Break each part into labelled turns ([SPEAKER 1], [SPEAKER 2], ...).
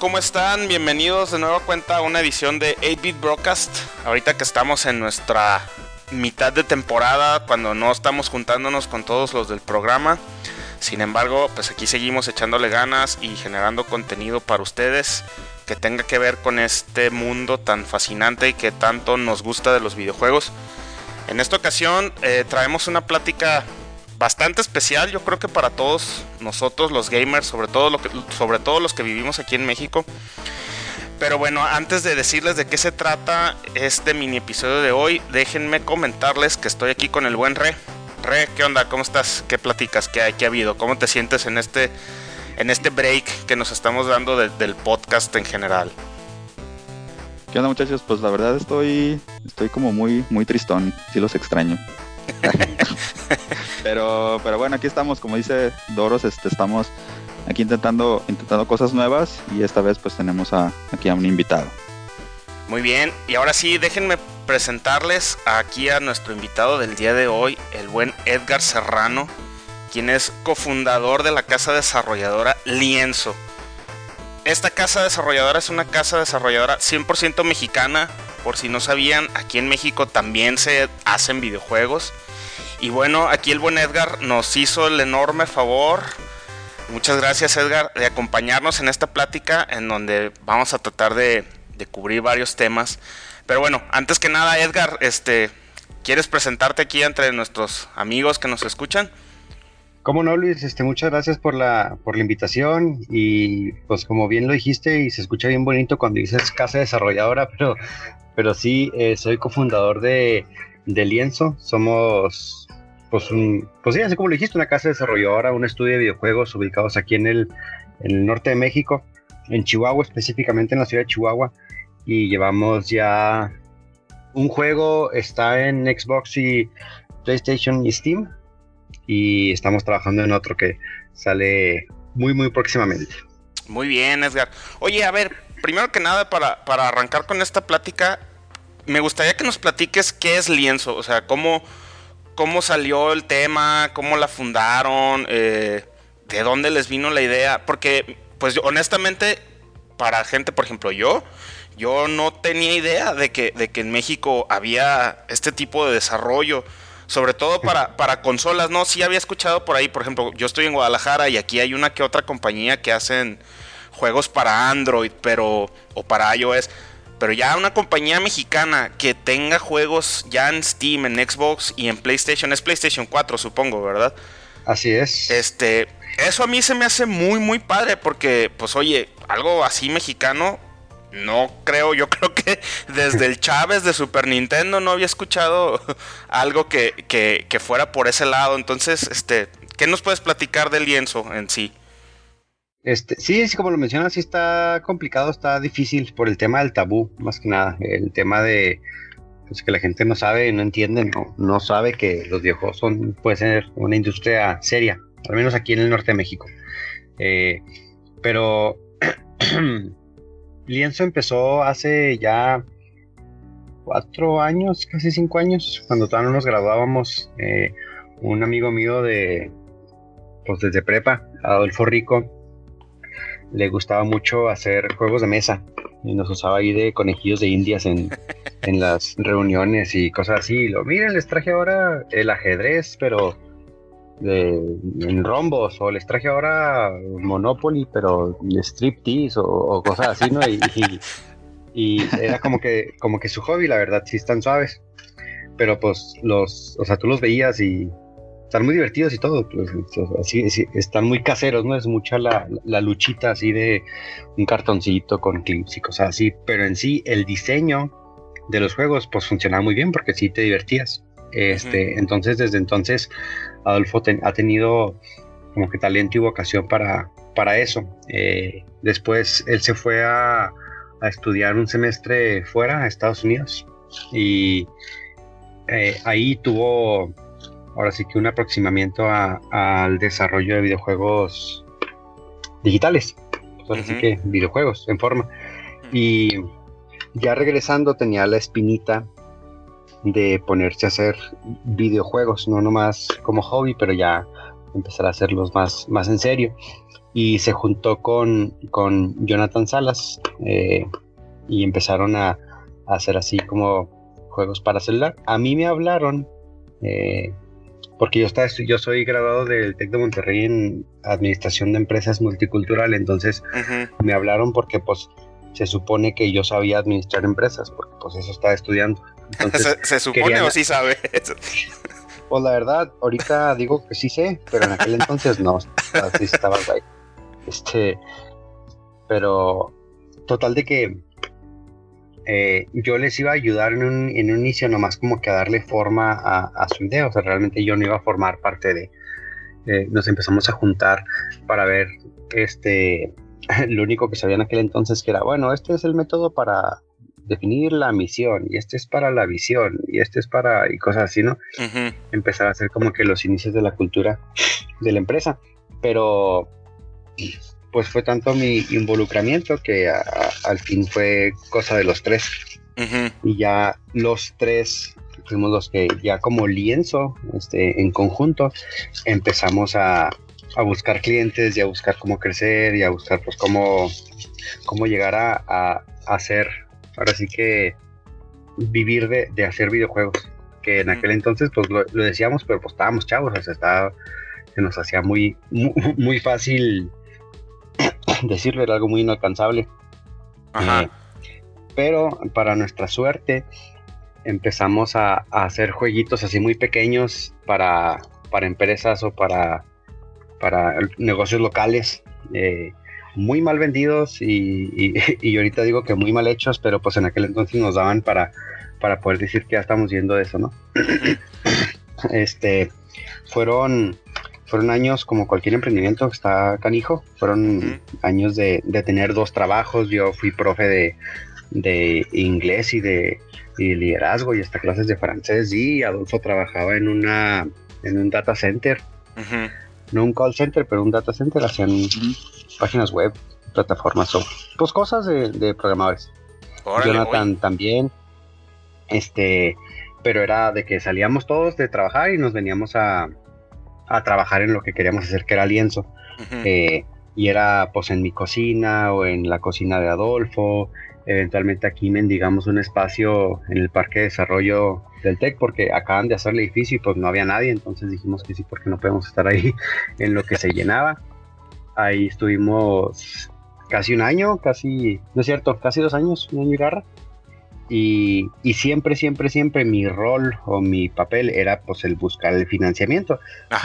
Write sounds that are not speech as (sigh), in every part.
[SPEAKER 1] ¿cómo están? Bienvenidos de nuevo cuenta a una edición de 8-Bit Broadcast. Ahorita que estamos en nuestra mitad de temporada, cuando no estamos juntándonos con todos los del programa. Sin embargo, pues aquí seguimos echándole ganas y generando contenido para ustedes que tenga que ver con este mundo tan fascinante y que tanto nos gusta de los videojuegos. En esta ocasión eh, traemos una plática bastante especial, yo creo que para todos nosotros los gamers, sobre todo, sobre todo los que vivimos aquí en México. Pero bueno, antes de decirles de qué se trata este mini episodio de hoy, déjenme comentarles que estoy aquí con el buen Re. Re, ¿qué onda? ¿Cómo estás? ¿Qué platicas? ¿Qué, hay? ¿Qué ha habido? ¿Cómo te sientes en este, en este break que nos estamos dando del podcast en general?
[SPEAKER 2] ¿Qué onda muchachos? Pues la verdad estoy, estoy como muy, muy tristón, sí los extraño. (laughs) pero, pero bueno, aquí estamos, como dice Doros, este, estamos aquí intentando, intentando cosas nuevas y esta vez pues tenemos aquí a un invitado.
[SPEAKER 1] Muy bien, y ahora sí, déjenme presentarles aquí a nuestro invitado del día de hoy, el buen Edgar Serrano, quien es cofundador de la casa desarrolladora Lienzo. Esta casa desarrolladora es una casa desarrolladora 100% mexicana, por si no sabían, aquí en México también se hacen videojuegos. Y bueno, aquí el buen Edgar nos hizo el enorme favor. Muchas gracias Edgar de acompañarnos en esta plática en donde vamos a tratar de, cubrir varios temas. Pero bueno, antes que nada Edgar, este, ¿quieres presentarte aquí entre nuestros amigos que nos escuchan?
[SPEAKER 3] Cómo no, Luis, este, muchas gracias por la, por la invitación y pues como bien lo dijiste y se escucha bien bonito cuando dices casa desarrolladora, pero, pero sí, eh, soy cofundador de, de Lienzo, somos pues, un, pues sí, así como lo dijiste, una casa desarrolladora, un estudio de videojuegos ubicados aquí en el, en el norte de México, en Chihuahua, específicamente en la ciudad de Chihuahua, y llevamos ya un juego, está en Xbox y PlayStation y Steam, y estamos trabajando en otro que sale muy, muy próximamente.
[SPEAKER 1] Muy bien, Edgar. Oye, a ver, primero que nada, para, para arrancar con esta plática, me gustaría que nos platiques qué es lienzo, o sea, cómo cómo salió el tema, cómo la fundaron, eh, de dónde les vino la idea, porque pues honestamente para gente, por ejemplo, yo, yo no tenía idea de que, de que en México había este tipo de desarrollo, sobre todo para, para consolas, ¿no? Sí había escuchado por ahí, por ejemplo, yo estoy en Guadalajara y aquí hay una que otra compañía que hacen juegos para Android, pero, o para iOS, pero ya una compañía mexicana que tenga juegos ya en Steam, en Xbox y en PlayStation, es PlayStation 4 supongo, ¿verdad?
[SPEAKER 3] Así es.
[SPEAKER 1] Este, eso a mí se me hace muy, muy padre porque, pues oye, algo así mexicano, no creo, yo (laughs) creo que desde el Chávez de Super Nintendo no había escuchado (laughs) algo que, que, fuera por ese lado. Entonces, este, ¿qué nos puedes platicar del lienzo en sí?
[SPEAKER 3] Este, sí, sí, como lo mencionas, sí está complicado, está difícil por el tema del tabú, más que nada. El tema de pues, que la gente no sabe, no entiende, no, no sabe que los videojuegos son, puede ser una industria seria, al menos aquí en el norte de México. Eh, pero (clears throat) Lienzo empezó hace ya cuatro años, casi cinco años, cuando todavía no nos graduábamos. Eh, un amigo mío de, pues desde prepa, Adolfo Rico, le gustaba mucho hacer juegos de mesa y nos usaba ahí de conejillos de indias en, las reuniones y cosas así. lo, miren, les traje ahora el ajedrez, pero de, en rombos, o les traje ahora Monopoly, pero striptease o, o cosas así, ¿no? Y, y, era como que, como que su hobby, la verdad, sí están suaves. Pero pues los, o sea, tú los veías y están muy divertidos y todo, pues, así, están muy caseros, ¿no? Es mucha la, luchita así de un cartoncito con clips y cosas así, pero en sí el diseño de los juegos pues funcionaba muy bien porque sí te divertías. Este, Entonces, desde entonces, Adolfo ha tenido como que talento y vocación para, para eso. Eh, después él se fue a, a, estudiar un semestre fuera, a Estados Unidos, y eh, ahí tuvo ahora sí que un aproximamiento al desarrollo de videojuegos digitales. Ahora que videojuegos en forma. Y ya regresando tenía la espinita de ponerse a hacer videojuegos, no nomás como hobby, pero ya empezar a hacerlos más, más en serio. Y se juntó con, con Jonathan Salas eh, y empezaron a, hacer así como juegos para celular. A mí me hablaron, eh, porque yo, estaba, yo soy graduado del TEC de Monterrey en Administración de Empresas Multicultural, entonces me hablaron porque pues se supone que yo sabía administrar empresas, porque pues eso estaba estudiando. (laughs)
[SPEAKER 1] ¿Se, supone o sí sabe? (laughs)
[SPEAKER 3] pues la verdad, ahorita digo que sí sé, pero en aquel entonces no, así estaba ahí. Este, pero total de que eh, yo les iba a ayudar en un, en un, inicio nomás como que a darle forma a, su idea, o sea, realmente yo no iba a formar parte de, eh, nos empezamos a juntar para ver, este, (laughs) lo único que sabía en aquel entonces que era, bueno, este es el método para definir la misión y este es para la visión y este es para y cosas así, ¿no? Empezar a hacer como que los inicios de la cultura de la empresa, pero pues fue tanto mi involucramiento que al fin fue cosa de los tres. Y ya los tres fuimos los que ya como lienzo, este, en conjunto, empezamos a, a buscar clientes y a buscar cómo crecer y a buscar pues cómo, cómo llegar a, a, hacer, ahora sí que vivir de, de, hacer videojuegos. Que en aquel entonces pues lo, decíamos, pero pues estábamos chavos, o sea, estaba, se nos hacía muy, muy, fácil (coughs) decirlo, era algo muy inalcanzable. Eh, pero para nuestra suerte empezamos a, a, hacer jueguitos así muy pequeños para, para empresas o para para negocios locales, eh, muy mal vendidos y, (laughs) y, ahorita digo que muy mal hechos, pero pues en aquel entonces nos daban para, para poder decir que ya estamos viendo eso, ¿no? (clears throat) este, fueron, fueron años como cualquier emprendimiento que está canijo, fueron años de, de, tener dos trabajos, yo fui profe de, de inglés y de, y liderazgo y hasta clases de francés. Y Adolfo trabajaba en una en un data center no un call center, pero un data center, hacían páginas web, plataformas o pues cosas de, programadores. Jonathan también, este, pero era de que salíamos todos de trabajar y nos veníamos a, a trabajar en lo que queríamos hacer, que era lienzo. Eh, y era pues en mi cocina o en la cocina de Adolfo, eventualmente aquí mendigamos un espacio en el parque de desarrollo del TEC porque acaban de hacer el edificio y pues no había nadie, entonces dijimos que sí porque no podemos estar ahí (laughs) en lo que se llenaba. Ahí estuvimos casi un año, casi, no es cierto, casi dos años, un año y garra. Y, y, siempre, siempre, siempre mi rol o mi papel era pues el buscar el financiamiento,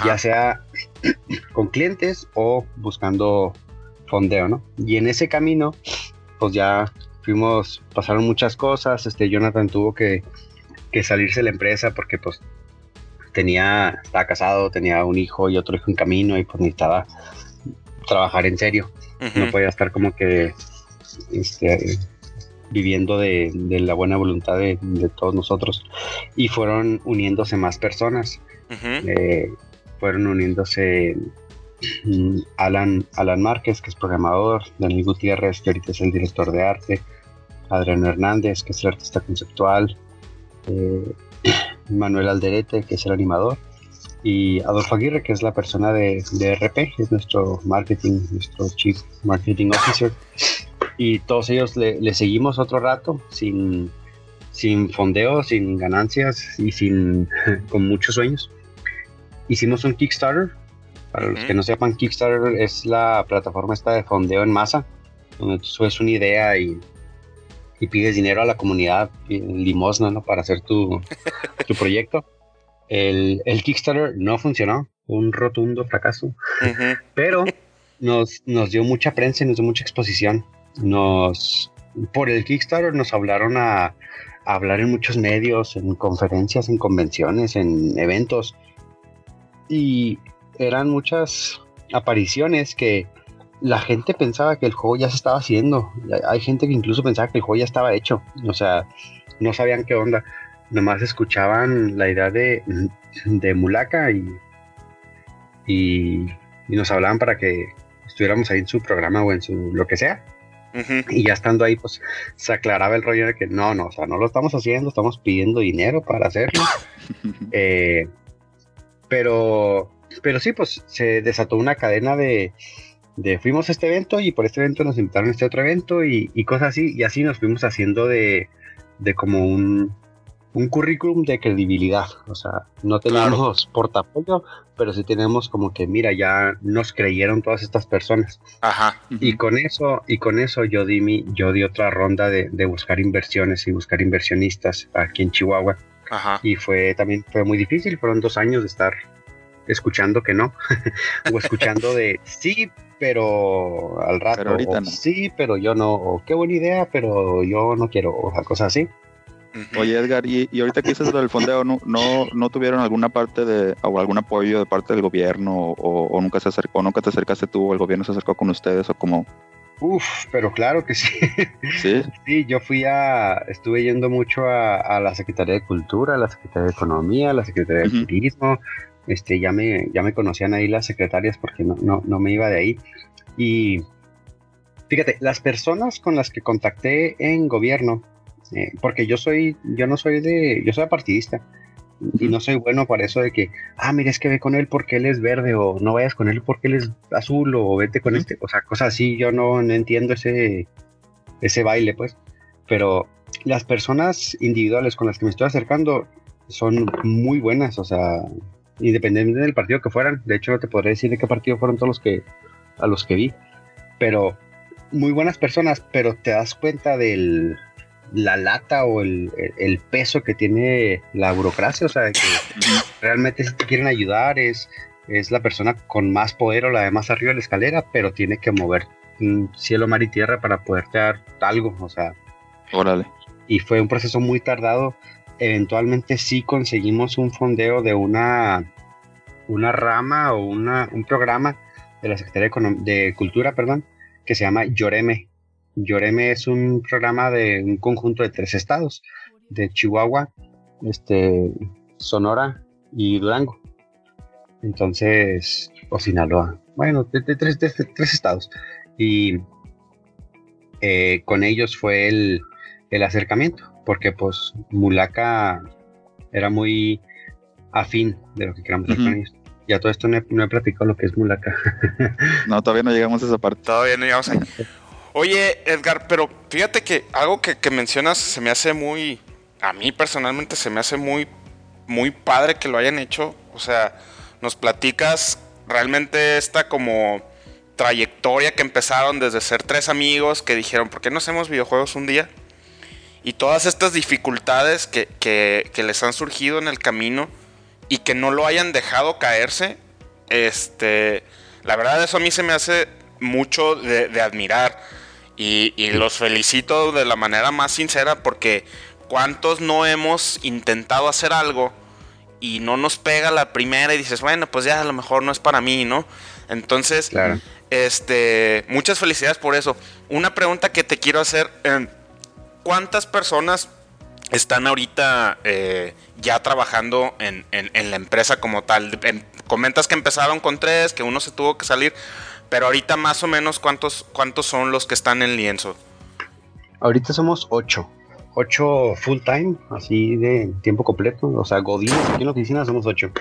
[SPEAKER 3] ya sea (clears throat) con clientes o buscando fondeo, ¿no? Y en ese camino, pues ya fuimos, pasaron muchas cosas, este Jonathan tuvo que, salirse de la empresa porque pues tenía, estaba casado, tenía un hijo y otro hijo en camino y pues necesitaba trabajar en serio. No podía estar como que este, viviendo de, la buena voluntad de, todos nosotros. Y fueron uniéndose más personas. Eh, fueron uniéndose mm, Alan, Alan Márquez, que es programador, Daniel Gutiérrez, que ahorita es el director de arte, Adriano Hernández, que es el artista conceptual, eh, (clears throat) Manuel Alderete, que es el animador, y Adolfo Aguirre, que es la persona de, RP, es nuestro marketing, nuestro chief marketing officer. Y todos ellos le, seguimos otro rato, sin, sin fondeo, sin ganancias y sin (laughs) con muchos sueños. Hicimos un Kickstarter. Para los que no sepan, Kickstarter es la plataforma esta de fondeo en masa, donde tú subes una idea y y pides dinero a la comunidad, limosna, ¿no? Para hacer tu, tu (laughs) proyecto. El, el, Kickstarter no funcionó, un rotundo fracaso, pero nos, nos dio mucha prensa y nos dio mucha exposición. Nos, por el Kickstarter nos hablaron a, a hablar en muchos medios, en conferencias, en convenciones, en eventos. Y eran muchas apariciones que la gente pensaba que el juego ya se estaba haciendo. Hay gente que incluso pensaba que el juego ya estaba hecho. O sea, no sabían qué onda. Nomás escuchaban la idea de, de Mulaka y, y, nos hablaban para que estuviéramos ahí en su programa o en su lo que sea. Y ya estando ahí, pues se aclaraba el rollo de que no, no, o sea, no lo estamos haciendo, estamos pidiendo dinero para hacerlo. (laughs) Eh, pero pero sí, pues se desató una cadena de, de fuimos a este evento y por este evento nos invitaron a este otro evento y, cosas así, y así nos fuimos haciendo de, de como un, un currículum de credibilidad. O sea, no tenemos portafolio, pero sí tenemos como que, mira, ya nos creyeron todas estas personas.
[SPEAKER 1] Ajá.
[SPEAKER 3] Y con eso, y con eso yo di mi, yo di otra ronda de, de buscar inversiones y buscar inversionistas aquí en Chihuahua.
[SPEAKER 1] Ajá.
[SPEAKER 3] Y fue también fue muy difícil, fueron dos años de estar escuchando que no, (laughs) o escuchando de sí, pero al rato,
[SPEAKER 2] ahorita no.
[SPEAKER 3] sí, pero yo no, o qué buena idea, pero yo no quiero, o sea, cosas así.
[SPEAKER 2] Oye Edgar, y, ahorita que dices lo del fondeo, ¿no, no, tuvieron alguna parte de, o algún apoyo de parte del gobierno, o, nunca se acercó, nunca te acercaste tú, o el gobierno se acercó con ustedes, o como...
[SPEAKER 3] Uf, pero claro que sí.
[SPEAKER 2] Sí. (laughs)
[SPEAKER 3] sí, yo fui a, estuve yendo mucho a, la Secretaría de Cultura, a la Secretaría de Economía, a la Secretaría de Turismo, este, ya me, ya me conocían ahí las secretarias porque no, no, no me iba de ahí. Y fíjate, las personas con las que contacté en gobierno, eh, porque yo soy, yo no soy de, yo soy apartidista y no soy bueno para eso de que, ah, mira, es que ve con él porque él es verde o no vayas con él porque él es azul o vete con este, o sea, cosas así, yo no, entiendo ese, ese baile, pues, pero las personas individuales con las que me estoy acercando son muy buenas, o sea, independientemente del partido que fueran, de hecho no te podré decir de qué partido fueron todos los que, a los que vi, pero muy buenas personas, pero te das cuenta del, la lata o el, peso que tiene la burocracia, o sea, que realmente si te quieren ayudar es, es la persona con más poder o la de más arriba de la escalera, pero tiene que mover cielo, mar y tierra para poderte dar algo, o sea.
[SPEAKER 2] Órale.
[SPEAKER 3] Y fue un proceso muy tardado. Eventualmente sí conseguimos un fondeo de una, una rama o una, un programa de la Secretaría de Cultura, perdón, que se llama Lloreme, Lloreme es un programa de un conjunto de tres estados, de Chihuahua, este, Sonora y Durango. Entonces, o Sinaloa. Bueno, de, tres, estados. Y eh, con ellos fue el, acercamiento, porque pues Mulaca era muy afín de lo que queramos hacer con ellos. Ya todo esto no he, no he, platicado lo que es Mulaca. (laughs)
[SPEAKER 2] no, todavía no llegamos a esa parte.
[SPEAKER 1] Todavía no llegamos ahí. (laughs) Oye, Edgar, pero fíjate que algo que, mencionas se me hace muy. A mí personalmente se me hace muy, muy padre que lo hayan hecho. O sea, nos platicas realmente esta como trayectoria que empezaron desde ser tres amigos que dijeron, ¿por qué no hacemos videojuegos un día? Y todas estas dificultades que, que, les han surgido en el camino y que no lo hayan dejado caerse, este, la verdad eso a mí se me hace mucho de, de admirar. Y, los felicito de la manera más sincera porque cuántos no hemos intentado hacer algo y no nos pega la primera y dices, bueno, pues ya a lo mejor no es para mí, ¿no? Entonces, este, muchas felicidades por eso. Una pregunta que te quiero hacer, eh, ¿cuántas personas están ahorita eh, ya trabajando en, la empresa como tal? comentas que empezaron con tres, que uno se tuvo que salir. Pero ahorita más o menos, ¿cuántos, cuántos son los que están en lienzo?
[SPEAKER 3] Ahorita somos ocho. Ocho full time, así de tiempo completo. O sea, Godines aquí en la oficina somos ocho.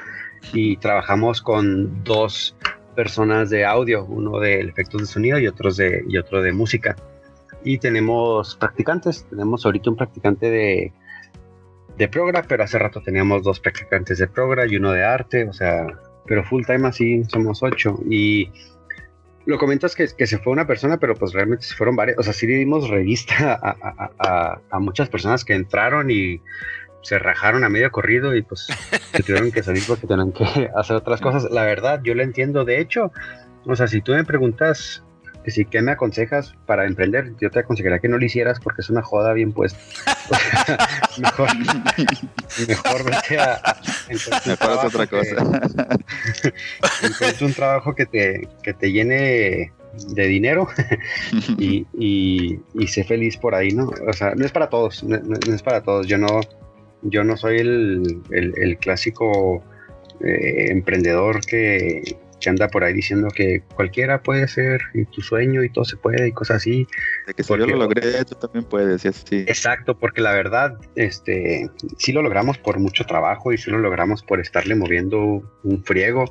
[SPEAKER 3] Y trabajamos con dos personas de audio, uno de efectos de sonido y, otros de, y otro de música. Y tenemos practicantes. Tenemos ahorita un practicante de, de Progra, pero hace rato teníamos dos practicantes de Progra y uno de arte. O sea, pero full time así somos ocho. Y lo comentas que, que, se fue una persona, pero pues realmente se fueron varias. O sea, sí dimos revista a, muchas personas que entraron y se rajaron a medio corrido y pues se tuvieron que salir porque tenían que (laughs) hacer otras cosas. La verdad, yo lo entiendo. De hecho, o sea, si tú me preguntas si qué me aconsejas para emprender, yo te aconsejaría que no lo hicieras porque es una joda bien puesta. (laughs) mejor, mejor vete a,
[SPEAKER 2] mejor otra cosa. (laughs)
[SPEAKER 3] Es un trabajo que te, que te llene de dinero (laughs) y, y, sé feliz por ahí, ¿no? O sea, no es para todos, no, es para todos. Yo no, yo no soy el, el, clásico eh, emprendedor que, se anda por ahí diciendo que cualquiera puede ser y tu sueño y todo se puede y cosas así.
[SPEAKER 2] De que si yo lo logré, tú también puedes y así.
[SPEAKER 3] Exacto, porque la verdad, este, sí lo logramos por mucho trabajo y sí lo logramos por estarle moviendo un friego,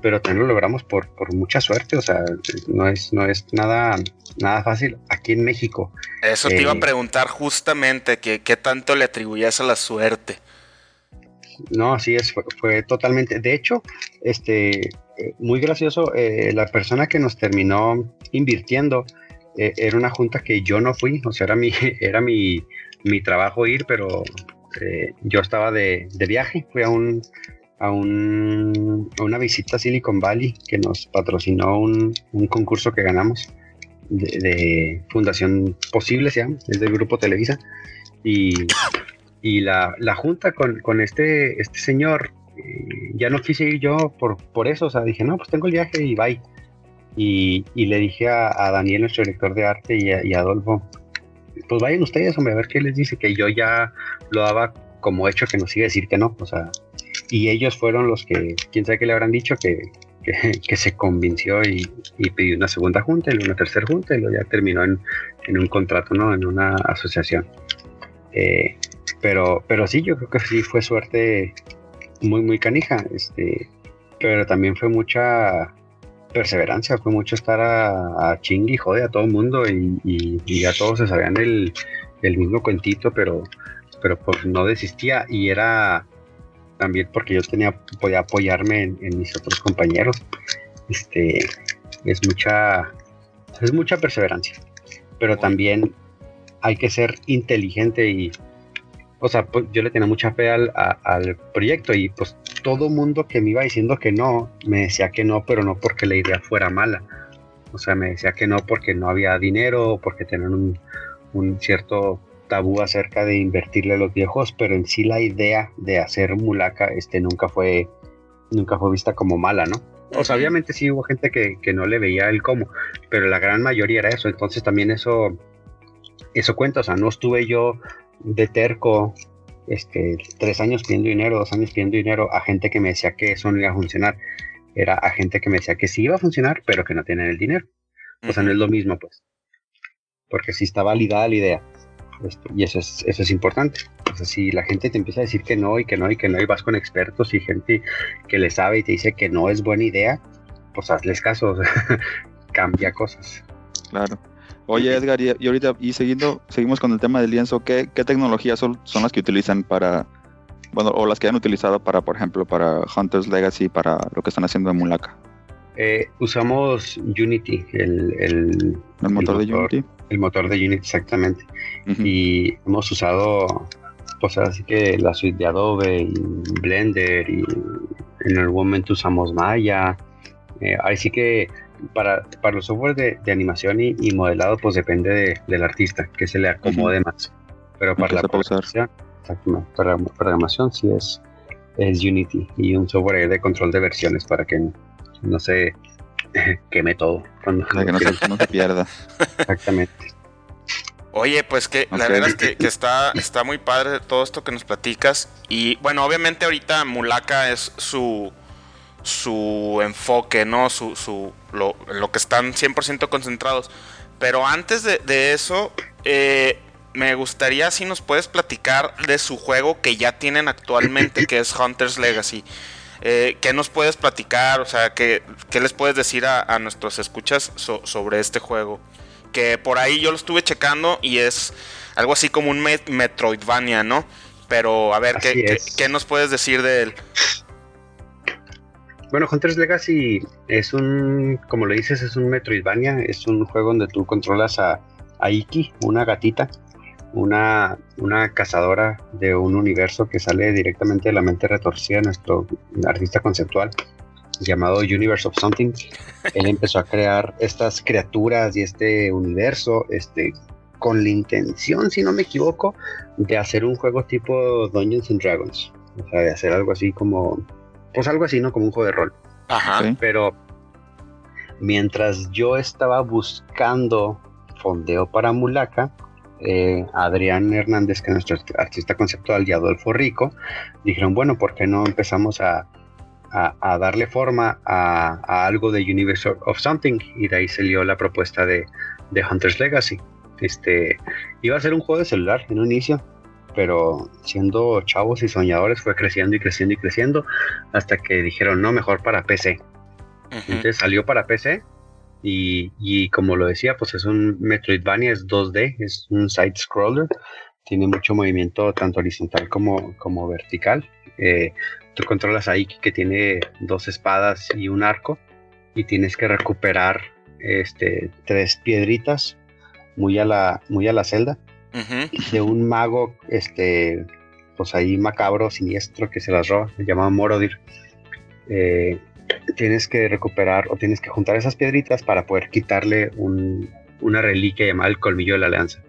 [SPEAKER 3] pero también lo logramos por, por mucha suerte, o sea, no es, no es nada, nada fácil aquí en México.
[SPEAKER 1] Eso te iba a eh, preguntar justamente, que qué tanto le atribuías a la suerte.
[SPEAKER 3] No, así es, fue, totalmente. De hecho, este, eh, muy gracioso, eh, la persona que nos terminó invirtiendo era una junta que yo no fui, o sea, era mi, (laughs) era mi, mi trabajo ir, pero yo estaba de, de, viaje, fui a un, a, un, a una visita a Silicon Valley que nos patrocinó un, un concurso que ganamos de, Fundación Posible, se llama, es del Grupo Televisa. Y, y la, la, junta con, con, este, este señor, eh, ya no quise ir yo por, por eso, o sea, dije, no, pues tengo el viaje y bye. Y, y le dije a, a, Daniel, nuestro director de arte, y a, y a Adolfo, pues vayan ustedes, hombre, a ver qué les dice, que yo ya lo daba como hecho que nos iba a decir que no, o sea, y ellos fueron los que, quién sabe qué le habrán dicho, que, que, se convenció y, pidió una segunda junta y una tercera junta y luego ya terminó en, un contrato, ¿no? En una asociación. Eh, pero, pero sí, yo creo que sí fue suerte muy, muy canija, este, pero también fue mucha perseverancia, fue mucho estar a, a y jode a todo el mundo y, y, ya todos se sabían el, el mismo cuentito, pero, pero pues no desistía y era también porque yo tenía, podía apoyarme en, mis otros compañeros. Este, es mucha, es mucha perseverancia, pero también hay que ser inteligente y, o sea, pues, yo le tenía mucha fe al, al proyecto y pues todo mundo que me iba diciendo que no, me decía que no, pero no porque la idea fuera mala. O sea, me decía que no porque no había dinero, porque tenían un, un cierto tabú acerca de invertirle a los viejos, pero en sí la idea de hacer mulaca este, nunca, fue, nunca fue vista como mala, ¿no? O sea, obviamente sí hubo gente que, no le veía el cómo, pero la gran mayoría era eso, entonces también eso, eso cuenta, o sea, no estuve yo de terco este, tres años pidiendo dinero, dos años pidiendo dinero a gente que me decía que eso no iba a funcionar. Era a gente que me decía que sí iba a funcionar, pero que no tienen el dinero. O sea, no es lo mismo, pues. Porque sí está validada la idea. Este, y eso es, eso es importante. O sea, si la gente te empieza a decir que no y que no y que no y vas con expertos y gente que le sabe y te dice que no es buena idea, pues hazles caso, (laughs) cambia cosas.
[SPEAKER 2] Claro. Oye Edgar, y, ahorita, y siguiendo, seguimos con el tema del lienzo, ¿qué, qué tecnologías son, son las que utilizan para, bueno, o las que han utilizado para, por ejemplo, para Hunter's Legacy, para lo que están haciendo en Mulaka?
[SPEAKER 3] Eh, usamos Unity, el, el,
[SPEAKER 2] motor, de Unity.
[SPEAKER 3] El motor de Unity, exactamente. Y hemos usado, pues así que la suite de Adobe y Blender y en algún momento usamos Maya. Eh, así que para, para los software de, animación y, modelado, pues depende del artista, que se le acomode más. Pero para la programación, para programación sí es, es Unity y un software de control de versiones para que no se (laughs) queme todo.
[SPEAKER 2] Cuando que no se, pierda.
[SPEAKER 3] Exactamente.
[SPEAKER 1] Oye, pues que la verdad es que, está, está muy padre todo esto que nos platicas. Y bueno, obviamente ahorita Mulaka es su, su enfoque, ¿no? Su, su, lo, lo que están 100% concentrados. Pero antes de, de eso, eh, me gustaría si nos puedes platicar de su juego que ya tienen actualmente, que es Hunter's Legacy. Eh, ¿Qué nos puedes platicar? O sea, ¿qué, qué les puedes decir a, nuestros escuchas sobre este juego? Que por ahí yo lo estuve checando y es algo así como un Metroidvania, ¿no? Pero a ver, ¿qué, ¿qué, nos puedes decir de él?
[SPEAKER 3] Bueno, Hunter's Legacy es un, como le dices, es un Metroidvania, es un juego donde tú controlas a, a Iki, una gatita, una, una cazadora de un universo que sale directamente de la mente retorcida de nuestro artista conceptual llamado Universe of Something. Él empezó a crear estas criaturas y este universo este, con la intención, si no me equivoco, de hacer un juego tipo Dungeons and Dragons. O sea, de hacer algo así como, pues algo así, ¿no? Como un juego de rol.
[SPEAKER 1] Ajá.
[SPEAKER 3] Pero mientras yo estaba buscando fondeo para Mulaka, eh, Adrián Hernández, que es nuestro artista conceptual, y Adolfo Rico, dijeron, bueno, ¿por qué no empezamos a, a, darle forma a, algo de Universe of Something y de ahí salió la propuesta de, de Hunter's Legacy. Este iba a ser un juego de celular en un inicio, pero siendo chavos y soñadores fue creciendo y creciendo y creciendo hasta que dijeron no, mejor para PC. Entonces salió para PC y, y, como lo decía, pues es un Metroidvania, es 2D, es un side scroller, tiene mucho movimiento tanto horizontal como, como vertical. Eh, tú controlas a Iki que tiene dos espadas y un arco y tienes que recuperar este, tres piedritas muy a la, muy a la celda de un mago, este, pues ahí macabro, siniestro, que se las roba, se llama Morodir. Eh, tienes que recuperar o tienes que juntar esas piedritas para poder quitarle una reliquia llamada el colmillo de la alianza.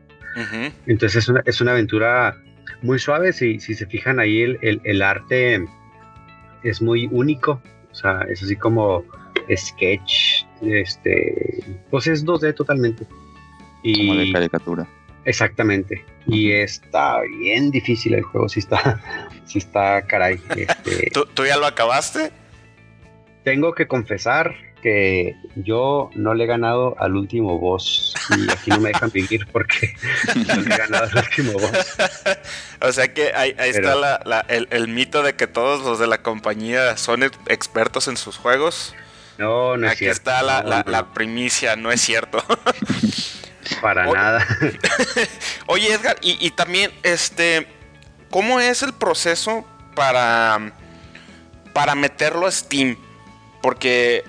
[SPEAKER 3] Entonces es una, es una aventura muy suave, si, si se fijan ahí el, el, arte es muy único, o sea, es así como sketch, este, pues es 2D totalmente.
[SPEAKER 2] Y, como de caricatura.
[SPEAKER 3] Exactamente. Y está bien difícil el juego, si está, (laughs) si está caray. Este. (laughs)
[SPEAKER 1] ¿Tú, ya lo acabaste?
[SPEAKER 3] Tengo que confesar que yo no le he ganado al último boss y aquí no me dejan vivir porque (laughs) no le he ganado al último boss.
[SPEAKER 1] o sea que ahí, está el, mito de que todos los de la compañía son expertos en sus juegos.
[SPEAKER 3] No, no es
[SPEAKER 1] Aquí está la, primicia, no es cierto.
[SPEAKER 3] Para nada. (laughs)
[SPEAKER 1] Oye, Edgar, y, también, este, ¿cómo es el proceso para, para meterlo a Steam? Porque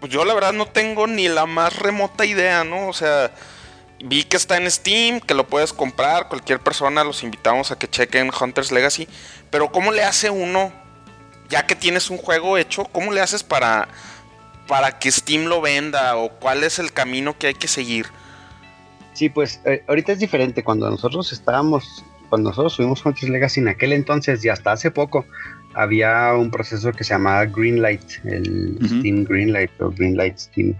[SPEAKER 1] pues, yo la verdad no tengo ni la más remota idea, ¿no? O sea, vi que está en Steam, que lo puedes comprar, cualquier persona, los invitamos a que chequen Hunter's Legacy, pero ¿cómo le hace uno, ya que tienes un juego hecho, cómo le haces para, para que Steam lo venda o cuál es el camino que hay que seguir?
[SPEAKER 3] Sí, pues eh, ahorita es diferente. Cuando nosotros estábamos, cuando nosotros subimos Hunter's Legacy en aquel entonces y hasta hace poco, había un proceso que se llamaba Greenlight, el Steam Greenlight o Greenlight Steam,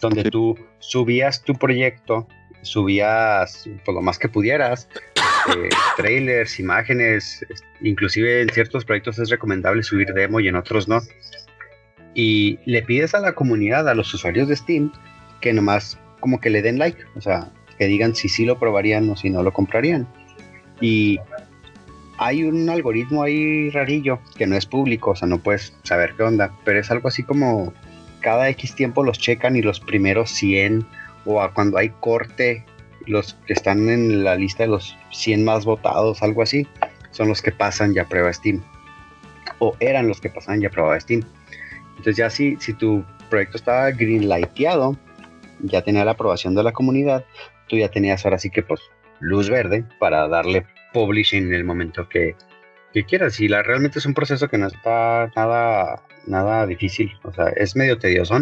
[SPEAKER 3] donde tú subías tu proyecto, subías por pues, lo más que pudieras, eh, trailers, imágenes, inclusive en ciertos proyectos es recomendable subir demo y en otros no. Y le pides a la comunidad, a los usuarios de Steam, que nomás como que le den like, o sea, que digan si sí lo probarían o si no lo comprarían. Y hay un algoritmo ahí rarillo que no es público, o sea, no puedes saber qué onda, pero es algo así como cada X tiempo los checan y los primeros 100 o cuando hay corte, los que están en la lista de los 100 más votados, algo así, son los que pasan ya prueba Steam. O eran los que pasan ya prueba Steam. Entonces ya si, si tu proyecto estaba greenlighteado, ya tenía la aprobación de la comunidad, tú ya tenías ahora sí que pues luz verde para darle publishing en el momento que, quieras. Y la, realmente es un proceso que no está nada, nada difícil. O sea, es medio tedioso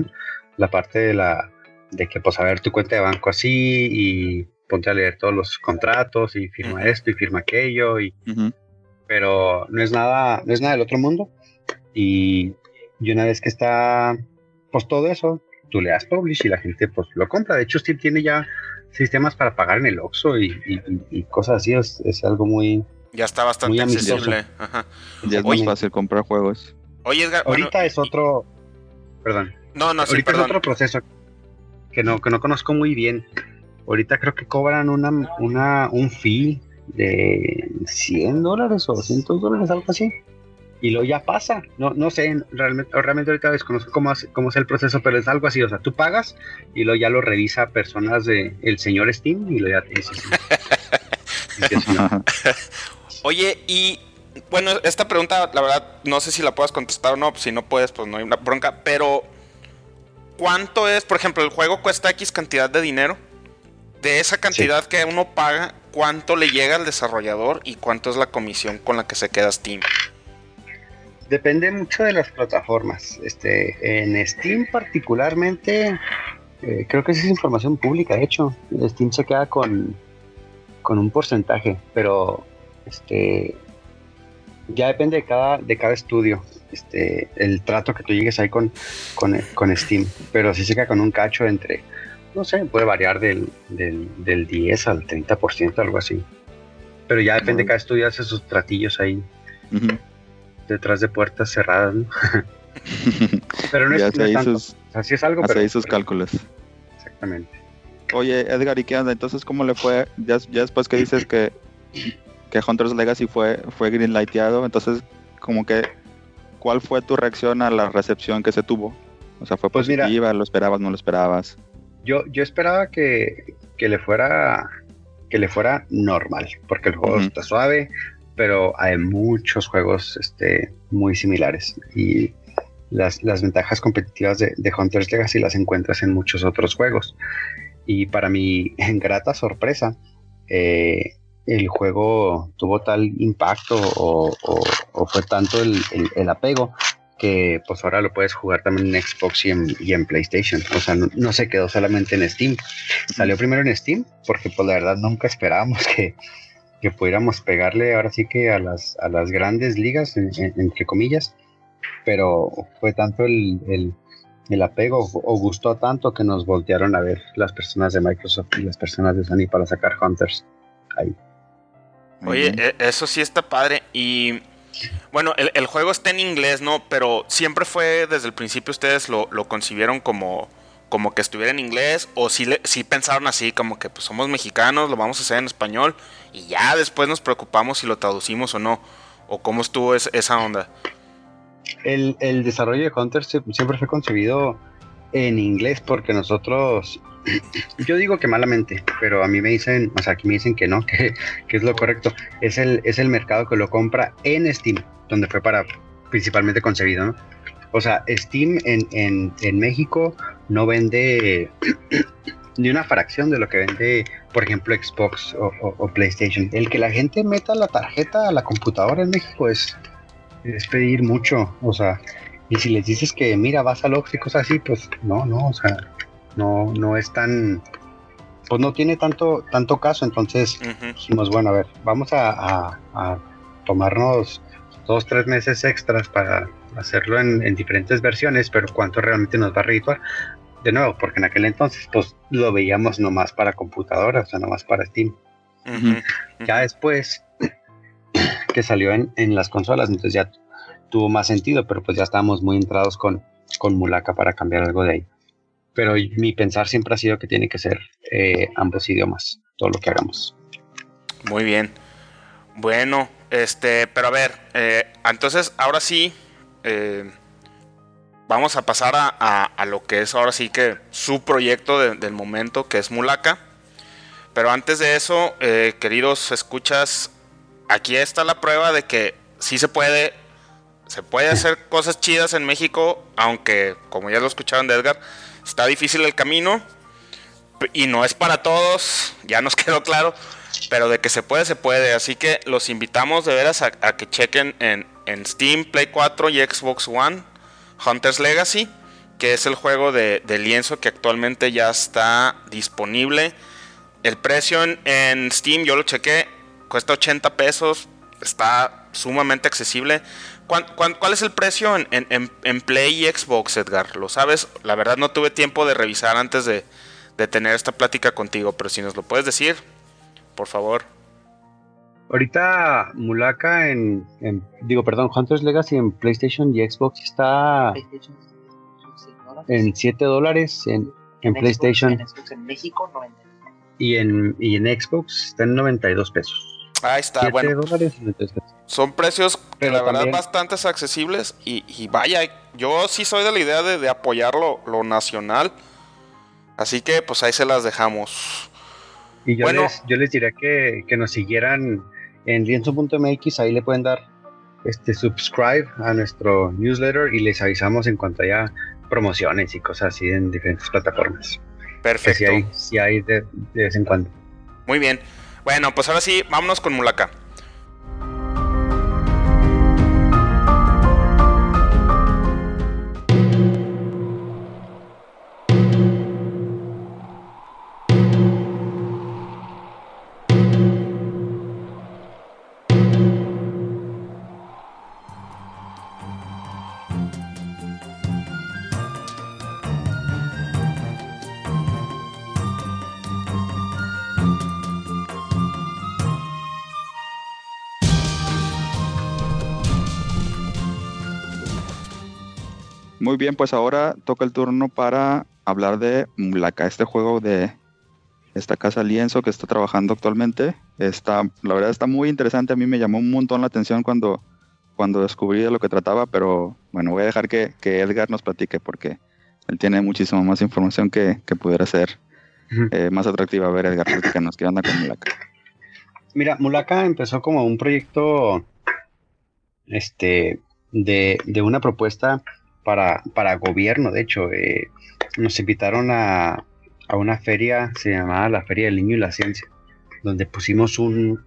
[SPEAKER 3] la parte de la de que pues a ver tu cuenta de banco así y ponte a leer todos los contratos y firma esto y firma aquello y pero no es nada no es nada del otro mundo y, y una vez que está pues todo eso tú le das publish y la gente pues lo compra de hecho Steam tiene ya sistemas para pagar en el Oxxo y, cosas así, es, algo muy...
[SPEAKER 1] Ya está bastante accesible.
[SPEAKER 2] Ya es muy fácil comprar juegos.
[SPEAKER 3] Oye, Edgar, ahorita es otro... Perdón.
[SPEAKER 1] No, no,
[SPEAKER 3] ahorita
[SPEAKER 1] es
[SPEAKER 3] otro proceso que no, que no conozco muy bien. Ahorita creo que cobran una, una, un fee de 100 dólares o 200 dólares, algo así y luego ya pasa. No, no sé, realmente, realmente ahorita desconozco cómo, cómo es el proceso, pero es algo así. O sea, tú pagas y luego ya lo revisa personas de el señor Steam y luego ya te dices. (laughs)
[SPEAKER 1] Oye, y bueno, esta pregunta, la verdad, no sé si la puedas contestar o no. Si no puedes, pues no hay una bronca. Pero, ¿cuánto es, por ejemplo, el juego cuesta X cantidad de dinero? De esa cantidad que uno paga, ¿cuánto le llega al desarrollador y cuánto es la comisión con la que se queda Steam?
[SPEAKER 3] Depende mucho de las plataformas. Este, en Steam particularmente, eh, creo que esa es información pública, de hecho. Steam se queda con, con un porcentaje, pero este ya depende de cada, de cada estudio. Este, el trato que tú llegues ahí con, con, Steam, pero sí se queda con un cacho entre, no sé, puede variar del, del, 10 al 30%, algo así. Pero ya depende, de cada estudio hace sus tratillos ahí. Detrás de puertas cerradas, ¿no? (laughs) Pero no es, no es tanto.
[SPEAKER 2] sus-
[SPEAKER 3] O sea, sí es algo,
[SPEAKER 2] Hace
[SPEAKER 3] pero
[SPEAKER 2] ahí sus cálculos.
[SPEAKER 3] exactamente.
[SPEAKER 2] Oye, Edgar, ¿y qué onda? Entonces, ¿cómo le fue? Ya, ya después que dices que, que Hunter's Legacy fue, fue greenlighteado, entonces, como que, ¿cuál fue tu reacción a la recepción que se tuvo? O sea, ¿fue
[SPEAKER 3] Pues mira-
[SPEAKER 2] positiva? ¿Lo esperabas? ¿No lo esperabas?
[SPEAKER 3] Yo, yo esperaba que, que le fuera que le fuera normal, porque el juego está suave, pero hay muchos juegos este, muy similares y las, las ventajas competitivas de, de Hunter's Legacy las encuentras en muchos otros juegos. Y para mi (laughs) grata sorpresa, eh, el juego tuvo tal impacto o, fue tanto el, el- el apego que pues ahora lo puedes jugar también en Xbox y en, y en PlayStation. O sea, no, no se quedó solamente en Steam. Salió primero en Steam porque pues la verdad nunca esperábamos (laughs) que, que pudiéramos pegarle ahora sí que a las, a las grandes ligas, en- en- entre comillas. Pero fue tanto el, el- apego o gustó tanto que nos voltearon a ver las personas de Microsoft y las personas de Sony para sacar Hunters. Ahí.
[SPEAKER 1] Oye, e- eso sí está padre. Y bueno, el, el juego está en inglés, ¿no? Pero siempre fue, desde el principio, ustedes lo, lo concibieron como, como que estuviera en inglés. O si le, sí pensaron así, como que pues somos mexicanos, lo vamos a hacer en español. Y ya después nos preocupamos si lo traducimos o no. O cómo estuvo es- esa onda.
[SPEAKER 3] El, el desarrollo de Hunters se- siempre fue concebido en inglés porque nosotros, (clears throat) yo digo que malamente, pero a mí me dicen, o sea, aquí me dicen que no, (laughs) que, que es lo correcto. Es el, es el mercado que lo compra en Steam, donde fue para principalmente concebido, ¿no? O sea, Steam en, en, en México no vende (clears throat) ni una fracción de lo que vende, por ejemplo, Xbox o, o- o PlayStation. El que la gente meta la tarjeta a la computadora en México es, es pedir mucho, o sea, y si les dices que mira, vas al Oxxo y cosas así, pues no, no, o sea, no, no es tan, pues no tiene tanto, tanto caso, entonces dijimos, bueno, a ver, vamos a, a- a tomarnos dos, tres meses extras para hacerlo en, en diferentes versiones, pero cuánto realmente nos va a redituar. De nuevo, porque en aquel entonces, pues lo veíamos nomás para computadora, o sea, nomás para Steam.
[SPEAKER 1] Ujú. Ujú.
[SPEAKER 3] Ya después (clears throat) que salió en, en las consolas, entonces ya tuvo más sentido, pero pues ya estábamos muy entrados con, con Mulaka para cambiar algo de ahí. Pero mi pensar siempre ha sido que tiene que ser eh, ambos idiomas, todo lo que hagamos.
[SPEAKER 1] Muy bien. Bueno, este, pero a ver, eh, entonces ahora sí, eh, vamos a pasar a, a- lo que es ahora sí que su proyecto de- del momento, que es Mulaka. Pero antes de eso, eh, queridos escuchas, aquí está la prueba de que sí se puede, se puede hacer cosas chidas en México, aunque, como ya lo escucharon de Edgar, está difícil el camino. Y no es para todos, (laughs) ya nos quedó claro. Pero de que se puede, se puede. Así que los invitamos de veras a que chequen en, en Steam, Play 4 y Xbox One Hunter's Legacy, que es el juego de, lienzo que actualmente ya está disponible. El precio en, Steam, yo lo chequé, cuesta 80 pesos, está sumamente accesible. ¿Cuán- cuán- cuál es el precio en, Play y Xbox, Edgar? ¿Lo sabes? La verdad no tuve tiempo de revisar antes de tener esta plática contigo, pero si nos lo puedes decir, por favor.
[SPEAKER 3] Ahorita Mulaka en, en- digo, perdón, Hunter's Legacy en PlayStation y Xbox está en 7 dólares, en, PlayStation
[SPEAKER 4] en Xbox en México, 90.
[SPEAKER 3] y en, y en Xbox está en 92 pesos.
[SPEAKER 1] Ahí está,
[SPEAKER 3] 7
[SPEAKER 1] bueno.
[SPEAKER 3] dólares y 92 pesos.
[SPEAKER 1] Son precios,
[SPEAKER 3] Pero
[SPEAKER 1] la verdad,
[SPEAKER 3] también-
[SPEAKER 1] bastante accesibles. Y, y vaya, yo sí soy de la idea de, de apoyar lo, lo nacional. Así que, pues ahí se las dejamos.
[SPEAKER 3] Y yo,
[SPEAKER 1] Bueno.
[SPEAKER 3] les, yo les diría que, que nos siguieran en lienzo.mx, ahí le pueden dar este subscribe a nuestro newsletter y les avisamos en cuanto haya promociones y cosas así en diferentes plataformas.
[SPEAKER 1] Perfecto.
[SPEAKER 3] sí hay, sí hay de, de vez en cuando.
[SPEAKER 1] Muy bien. Bueno, pues ahora sí, vámonos con Mulaka.
[SPEAKER 2] Muy bien, pues ahora toca el turno para hablar de Mulaka, este juego de esta casa lienzo que está trabajando actualmente. Está, la verdad está muy interesante, a mí me llamó un montón la atención cuando, cuando descubrí de lo que trataba, pero bueno, voy a dejar que, que Edgar nos platique porque él tiene muchísima más información que, que pudiera ser eh, más atractiva. A ver, Edgar, platícanos, ¿qué onda con Mulaka?
[SPEAKER 3] Mira, Mulaka empezó como un proyecto este, de, de una propuesta para, para gobierno. De hecho, eh, nos invitaron a, a una feria, se llamaba la Feria del Niño y la Ciencia, donde pusimos un,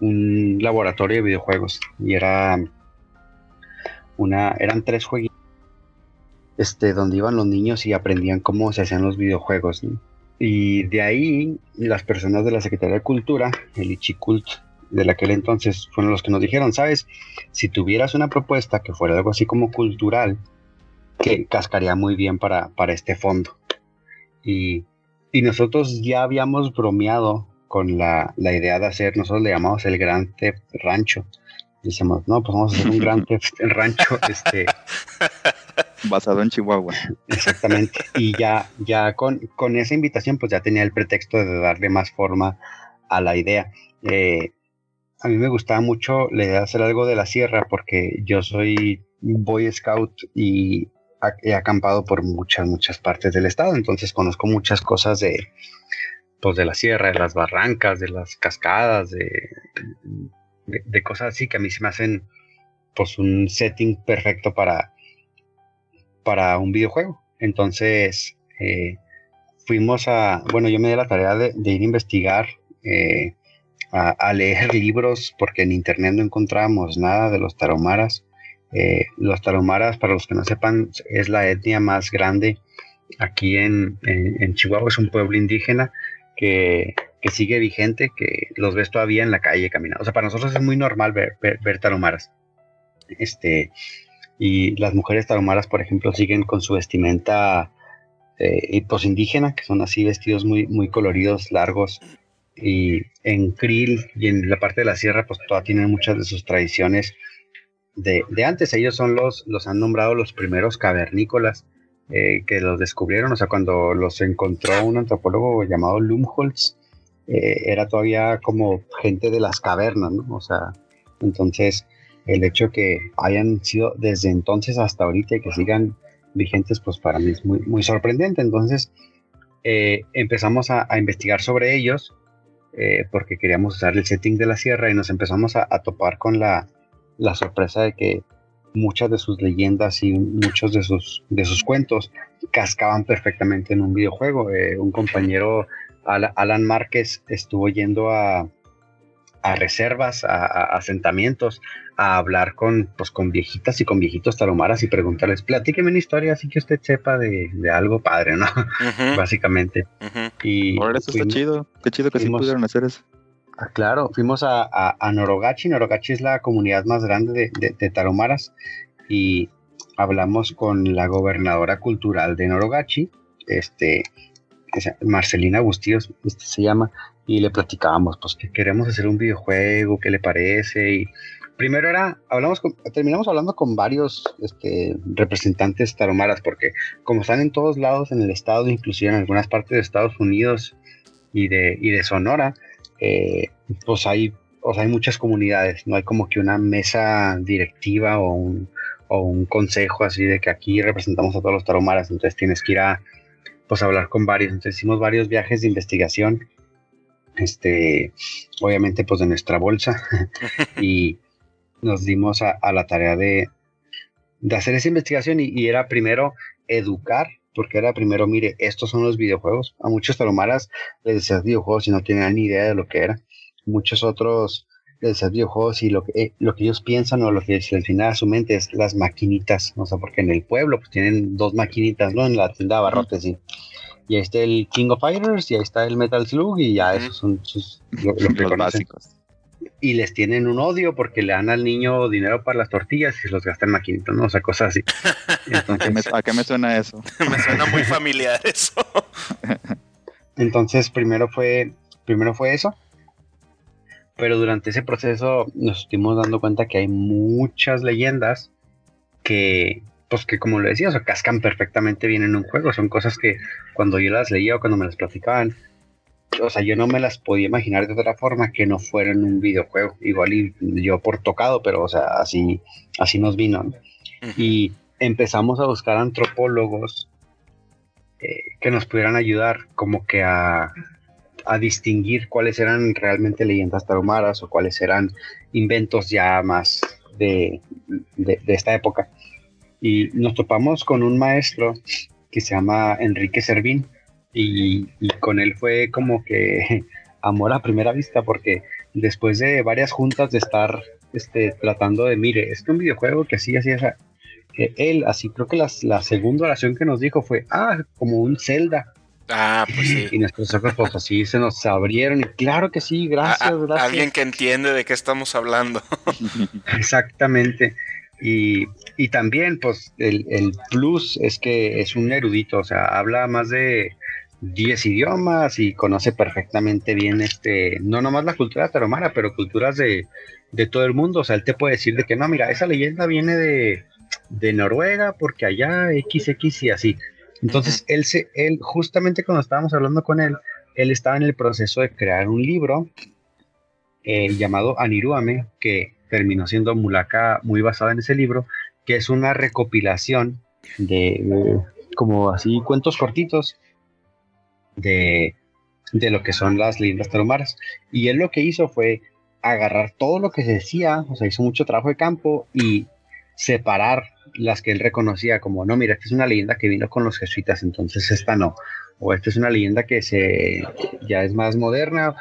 [SPEAKER 3] un laboratorio de videojuegos. Y era una, eran tres jueguitos este, donde iban los niños y aprendían cómo se hacían los videojuegos. ¿no? Y de ahí las personas de la Secretaría de Cultura, el Ichicult, de aquel entonces, fueron los que nos dijeron, sabes, si tuvieras una propuesta que fuera algo así como cultural, que cascaría muy bien para, para este fondo. Y, y nosotros ya habíamos bromeado con la, la idea de hacer, nosotros le llamamos el Gran Theft Rancho. Decimos, no, pues vamos a hacer un Gran (laughs) Theft Rancho, este,
[SPEAKER 2] Basado en Chihuahua.
[SPEAKER 3] Exactamente. Y ya, ya con, con esa invitación, pues ya tenía el pretexto de darle más forma a la idea. Eh, a mí me gustaba mucho la idea de hacer algo de la sierra porque yo soy Boy Scout y he acampado por muchas, muchas partes del estado. Entonces conozco muchas cosas de, pues, de la sierra, de las barrancas, de las cascadas, de, de, cosas así que a mí se me hacen pues un setting perfecto para, para un videojuego. Entonces, eh, fuimos a, bueno, yo me di la tarea de, de ir a investigar, eh, a, a leer (laughs) libros, porque en internet no encontrábamos nada de los taromaras. Eh, los taromaras, para los que no sepan, es la etnia más grande aquí en, Chihuahua, es un pueblo indígena que, sigue vigente, que los ves todavía en la calle caminando. O sea, para nosotros es muy normal ver, ver, taromaras. Este, y las mujeres taromaras, por ejemplo, siguen con su vestimenta eh, pues indígena, que son así vestidos muy, muy coloridos, largos. Y en Krill y en la parte de la sierra, pues todavía tienen muchas de sus tradiciones de, de antes. Ellos son los, los han nombrado los primeros cavernícolas eh, que los descubrieron. O sea, cuando los encontró un antropólogo llamado Lumholtz, eh, era todavía como gente de las cavernas, ¿no? O sea, entonces el hecho que hayan sido desde entonces hasta ahorita y que sigan vigentes, pues para mí es muy, muy sorprendente. Entonces eh, empezamos a, a investigar sobre ellos porque queríamos usar el setting de la sierra y nos empezamos a topar con la, la sorpresa de que muchas de sus leyendas y muchos de sus, de sus cuentos cascaban perfectamente en un videojuego. Eh, un compañero, Ala- Alan Márquez, estuvo yendo a, a reservas, a, a asentamientos, a hablar con, pues, con viejitas y con viejitos taromaras y preguntarles, platíqueme una historia así que usted sepa de, de algo padre, ¿no? (laughs) Básicamente. Y
[SPEAKER 2] Ahora eso está chido. Qué chido que sí
[SPEAKER 3] fuimos-
[SPEAKER 2] pudieron hacer eso.
[SPEAKER 3] Ah, Claro, fuimos a, Norogachi. Norogachi es la comunidad más grande de, taromaras y hablamos con la gobernadora cultural de Norogachi, este, Marcelina Bustíos, este se llama, y le platicábamos, pues que queremos hacer un videojuego, qué le parece. Y primero era, hablamos terminamos hablando con varios este, representantes taromaras, porque como están en todos lados en el estado, inclusive en algunas partes de Estados Unidos y de, y de Sonora, eh, pues hay, o sea, hay muchas comunidades, no hay como que una mesa directiva o un, o un consejo así de que aquí representamos a todos los taromaras, entonces tienes que ir a pues hablar con varios, entonces hicimos varios viajes de investigación, este, obviamente pues de nuestra bolsa (laughs) y nos dimos a, a la tarea de, de hacer esa investigación y, y era primero educar, porque era primero, mire, estos son los videojuegos. A muchos taromaras les decías videojuegos y no tenían ni idea de lo que era. Muchos otros les decías videojuegos y lo que, eh, lo que ellos piensan o lo que se les viene a su mente es las maquinitas. O sea, porque en el pueblo pues tienen dos maquinitas, ¿no? En la tienda de abarrotes, sí. Y ahí está el King of Fighters y ahí está el Metal Slug y ya esos son sus, lo, lo que
[SPEAKER 2] Los
[SPEAKER 3] conocen
[SPEAKER 2] básicos.
[SPEAKER 3] Y les tienen un odio porque le dan al niño dinero para las tortillas y se los gastan en maquinitas, ¿no? O sea, cosas así. (laughs)
[SPEAKER 2] ¿A qué, me,
[SPEAKER 3] Entonces,
[SPEAKER 2] a qué me suena eso? (laughs)
[SPEAKER 1] Me suena muy familiar eso. (laughs)
[SPEAKER 3] entonces primero fue, primero fue eso. Pero durante ese proceso nos estuvimos dando cuenta que hay muchas leyendas que pues que como lo decía, o sea, cascan perfectamente bien en un juego. Son cosas que cuando yo las leía o cuando me las platicaban, o sea, yo no me las podía imaginar de otra forma que no fueran un videojuego. Igual y yo por tocado, pero o sea, así, así nos vino. Y empezamos a buscar antropólogos eh, que nos pudieran ayudar como que a, a distinguir cuáles eran realmente leyendas tarumaras o cuáles eran inventos ya más de, de, esta época. Y nos topamos con un maestro que se llama Enrique Servín y, y con él fue como que (laughs) amor a primera vista porque después de varias juntas de estar este, tratando de, mire, es que un videojuego que así, así, así, él, así creo que la segunda oración que nos dijo fue, ah, como un Zelda.
[SPEAKER 1] Ah, pues sí.
[SPEAKER 3] Y nuestros ojos pues así se nos abrieron y claro que sí, gracias, gracias.
[SPEAKER 1] Alguien que entiende de qué estamos hablando. (laughs)
[SPEAKER 3] Exactamente. Y, y, también pues el, el, plus es que es un erudito, o sea, habla más de 10 idiomas y conoce perfectamente bien este, no nomás la cultura taromara, pero culturas de, de todo el mundo. O sea, él te puede decir de que no, mira, esa leyenda viene de, de Noruega porque allá XX y así. Entonces, él, se, él, justamente cuando estábamos hablando con él, él estaba en el proceso de crear un libro eh, llamado Aniruame, que terminó siendo Mulaka muy basada en ese libro, que es una recopilación de, como así cuentos cortitos de, de, lo que son las leyendas tarumaras. Y él lo que hizo fue agarrar todo lo que se decía, o sea, hizo mucho trabajo de campo y separar las que él reconocía como, no, mira, esta es una leyenda que vino con los jesuitas, entonces esta no. O esta es una leyenda que se ya es más moderna,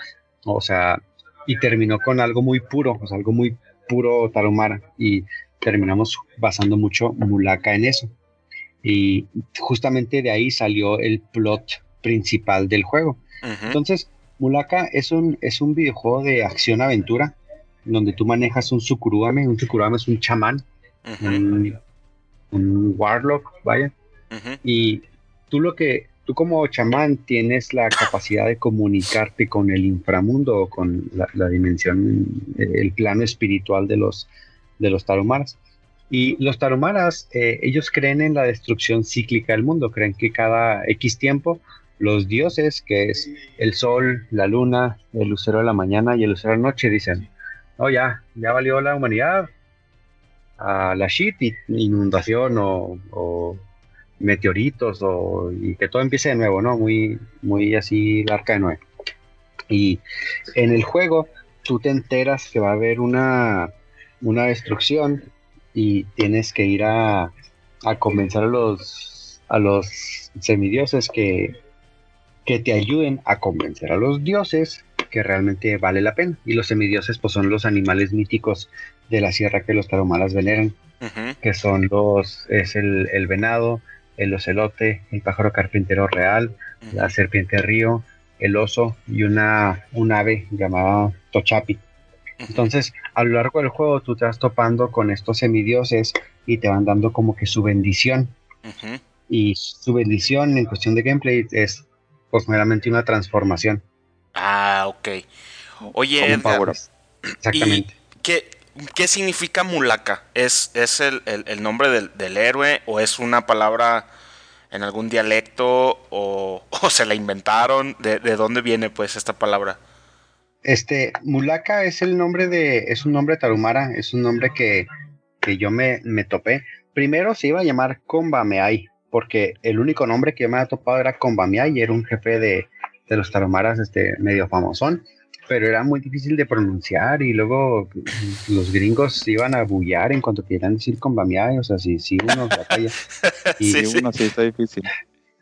[SPEAKER 3] o sea, y terminó con algo muy puro, o sea, algo muy puro tarumara. Y terminamos basando mucho Mulaka en eso. Y justamente de ahí salió el plot principal del juego. Entonces, Mulaka es un, es un videojuego de acción-aventura, donde tú manejas un Sukuruame, un Sukuruame es un chamán, un warlock, vaya. Y tú lo que, tú como chamán tienes la capacidad de comunicarte con el inframundo o con la, dimensión, el plano espiritual de los, de los tarumaras. Y los tarumaras, eh, ellos creen en la destrucción cíclica del mundo, creen que cada X tiempo los dioses, que es el sol, la luna, el lucero de la mañana y el lucero de la noche, dicen, oh ya, ya valió la humanidad, a la shit, inundación o, meteoritos o, y que todo empiece de nuevo, ¿no? Muy, muy así la arca de nuevo. Y en el juego tú te enteras que va a haber una, una destrucción y tienes que ir a, a convencer a los, a los semidioses que, que te ayuden a convencer a los dioses que realmente vale la pena. Y los semidioses pues son los animales míticos de la sierra que los taromalas veneran, que son los, es el, venado, el ocelote, el pájaro carpintero real, la serpiente río, el oso y una, un ave llamada Tochapi. Entonces, a lo largo del juego tú te vas topando con estos semidioses y te van dando como que su bendición. Y su bendición en cuestión de gameplay es pues meramente una transformación.
[SPEAKER 1] Ah, ok. Oye, Exactamente. qué, ¿Qué significa Mulaka? ¿Es, es el, nombre del, héroe o es una palabra en algún dialecto o, (laughs) se la inventaron? ¿De, dónde viene pues esta palabra?
[SPEAKER 3] Este, Mulaka es el nombre de, es un nombre tarumara, es un nombre que, yo me, me, topé. Primero se iba a llamar Kombameai, porque el único nombre que yo me había topado era Kombameai y era un jefe de, de los tarumaras este, medio famosón pero era muy difícil de pronunciar y luego los gringos iban a bullar en cuanto quieran decir con Bamiay, o sea, si, si uno batalla. (laughs)
[SPEAKER 2] Y sí, uno sí está difícil.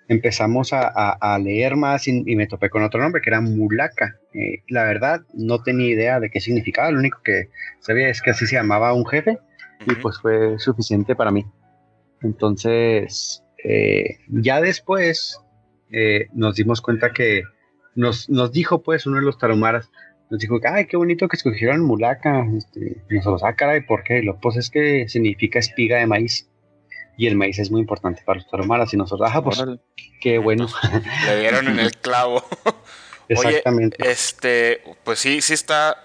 [SPEAKER 3] Empezamos a, a, leer más y, me topé con otro nombre que era Mulaka. Eh, la verdad, no tenía idea de qué significaba, lo único que sabía es que así se llamaba un jefe y pues fue suficiente para mí. Entonces, eh, ya después eh, nos dimos cuenta que nos, nos dijo pues uno de los tarumaras, nos dijo, ay, qué bonito que escogieron mulaca. Este, nosotros, ah, caray, ¿por qué? Lo pues es que significa espiga de maíz. Y el maíz es muy importante para los tarumaras. Y nosotros, ah, pues, qué bueno.
[SPEAKER 1] Le dieron en el clavo. (laughs) Exactamente. Oye, este, pues sí, sí está.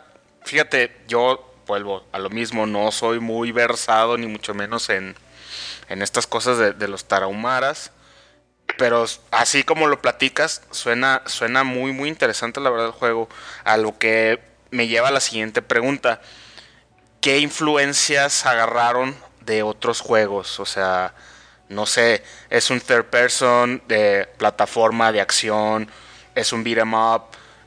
[SPEAKER 1] Fíjate, yo vuelvo a lo mismo, no soy muy versado, ni mucho menos en, en estas cosas de, los tarahumaras. Pero así como lo platicas, suena, suena muy, muy interesante la verdad el juego. A lo que me lleva a la siguiente pregunta. ¿Qué influencias agarraron de otros juegos? O sea, no sé, es un third person de plataforma, de acción, es un beat 'em up.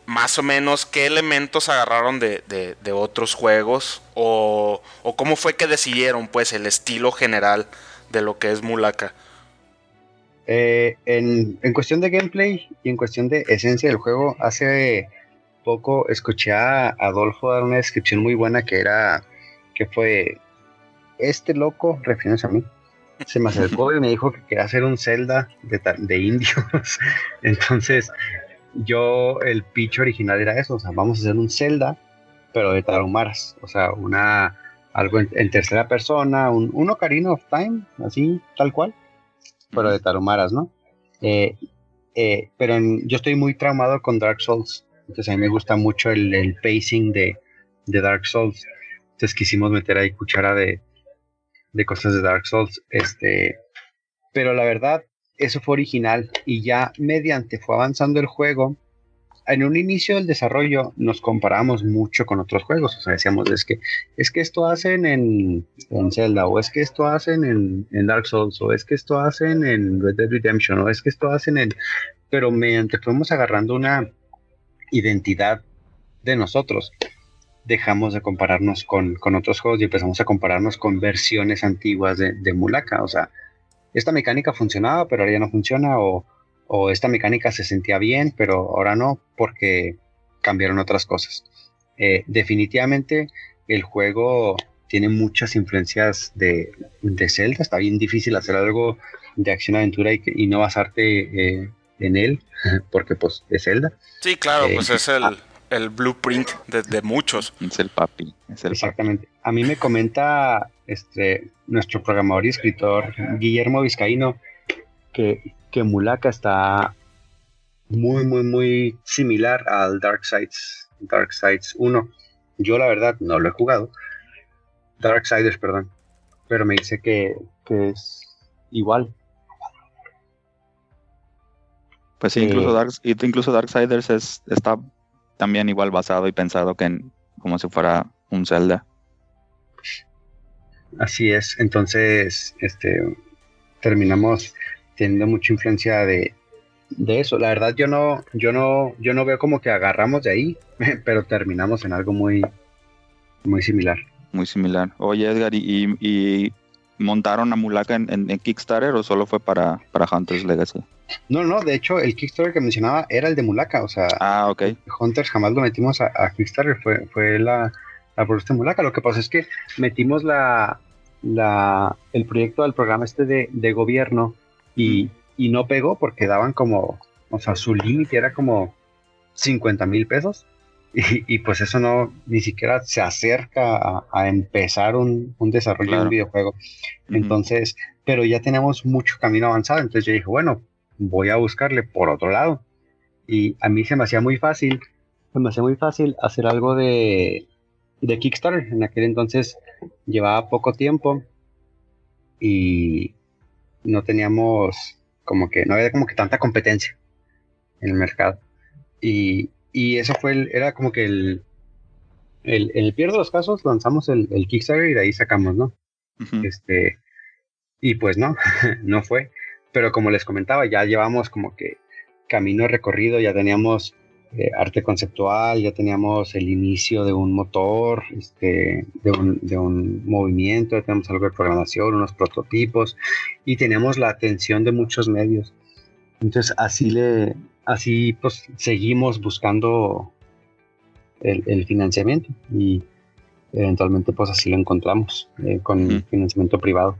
[SPEAKER 1] Más o menos, ¿qué elementos agarraron de otros juegos? O, o, cómo fue que decidieron, pues, el estilo general de lo que es Mulaka?
[SPEAKER 3] Eh, en, en, cuestión de gameplay y en cuestión de esencia del juego, hace poco escuché a Adolfo dar una descripción muy buena que era que fue este loco, refiriéndose a mí, se me acercó y me dijo que quería hacer un Zelda de, de indios. (laughs) Entonces, yo, el pitch original era eso, o sea, vamos a hacer un Zelda, pero de Tarumaras, o sea, una algo en, en tercera persona, un, un Ocarina of Time, así, tal cual pero de Tarumaras, ¿no? Eh, eh, pero en, yo estoy muy traumado con Dark Souls, entonces a mí me gusta mucho el, el pacing de, de, Dark Souls, entonces quisimos meter ahí cuchara de, de cosas de Dark Souls, este, pero la verdad, eso fue original y ya mediante fue avanzando el juego, en un inicio del desarrollo nos comparamos mucho con otros juegos, o sea, decíamos, es que, es que esto hacen en, Zelda, o es que esto hacen en, en, Dark Souls, o es que esto hacen en Red Dead Redemption, o es que esto hacen en... Pero mediante fuimos agarrando una identidad de nosotros, dejamos de compararnos con, con otros juegos y empezamos a compararnos con versiones antiguas de, de Mulaka, o sea, esta mecánica funcionaba, pero ahora ya no funciona, o o esta mecánica se sentía bien, pero ahora no, porque cambiaron otras cosas. Eh, definitivamente el juego tiene muchas influencias de, de, Zelda, está bien difícil hacer algo de acción-aventura y, y, no basarte eh, en él, (laughs) porque pues es Zelda.
[SPEAKER 1] Sí, claro, eh, pues es el, el blueprint de, de, muchos.
[SPEAKER 2] Es el papi. Es el
[SPEAKER 3] exactamente. Papi. A mí me comenta este, nuestro programador y escritor Guillermo Vizcaíno que que Mulaka está muy, muy, muy similar al Dark Sides, Dark Sides 1. Yo la verdad no lo he jugado. Darksiders, perdón. Pero me dice que, que es igual.
[SPEAKER 2] Pues sí, incluso, eh, Dark, incluso Darksiders es, está también igual basado y pensado que en, como si fuera un Zelda.
[SPEAKER 3] Así es, entonces este terminamos teniendo mucha influencia de, de eso. La verdad yo no, yo no, yo no veo como que agarramos de ahí, (laughs) pero terminamos en algo muy, muy similar.
[SPEAKER 2] Muy similar. Oye Edgar, ¿y, y montaron a Mulaka en, en, en, Kickstarter o solo fue para, para Hunters Legacy?
[SPEAKER 3] No, no, de hecho el Kickstarter que mencionaba era el de Mulaka, o sea,
[SPEAKER 2] ah, okay.
[SPEAKER 3] Hunters jamás lo metimos a, a Kickstarter, fue, fue la, la propuesta de Mulaka. Lo que pasa es que metimos la, la, el proyecto del programa este de, de gobierno y, y no pegó porque daban como, o sea, su límite era como 50 mil pesos. Y, y, pues eso no ni siquiera se acerca a, a empezar un, un desarrollo claro. de un videojuego. Uh -huh. Entonces, pero ya tenemos mucho camino avanzado. Entonces yo dije, bueno, voy a buscarle por otro lado. Y a mí se me hacía muy fácil, se me hacía muy fácil hacer algo de, de Kickstarter. En aquel entonces llevaba poco tiempo y no teníamos como que, no había como que tanta competencia en el mercado. Y, y eso fue, el, era como que el, el, en el peor de los casos lanzamos el, el Kickstarter y de ahí sacamos, ¿no? Uh -huh. Este, y pues no, (laughs) no fue. Pero como les comentaba, ya llevamos como que camino recorrido, ya teníamos eh, arte conceptual, ya teníamos el inicio de un motor, este, de, un, de, un, movimiento, ya tenemos algo de programación, unos prototipos y tenemos la atención de muchos medios. Entonces así le, así pues seguimos buscando el, el financiamiento y eventualmente pues así lo encontramos eh, con uh -huh. financiamiento privado.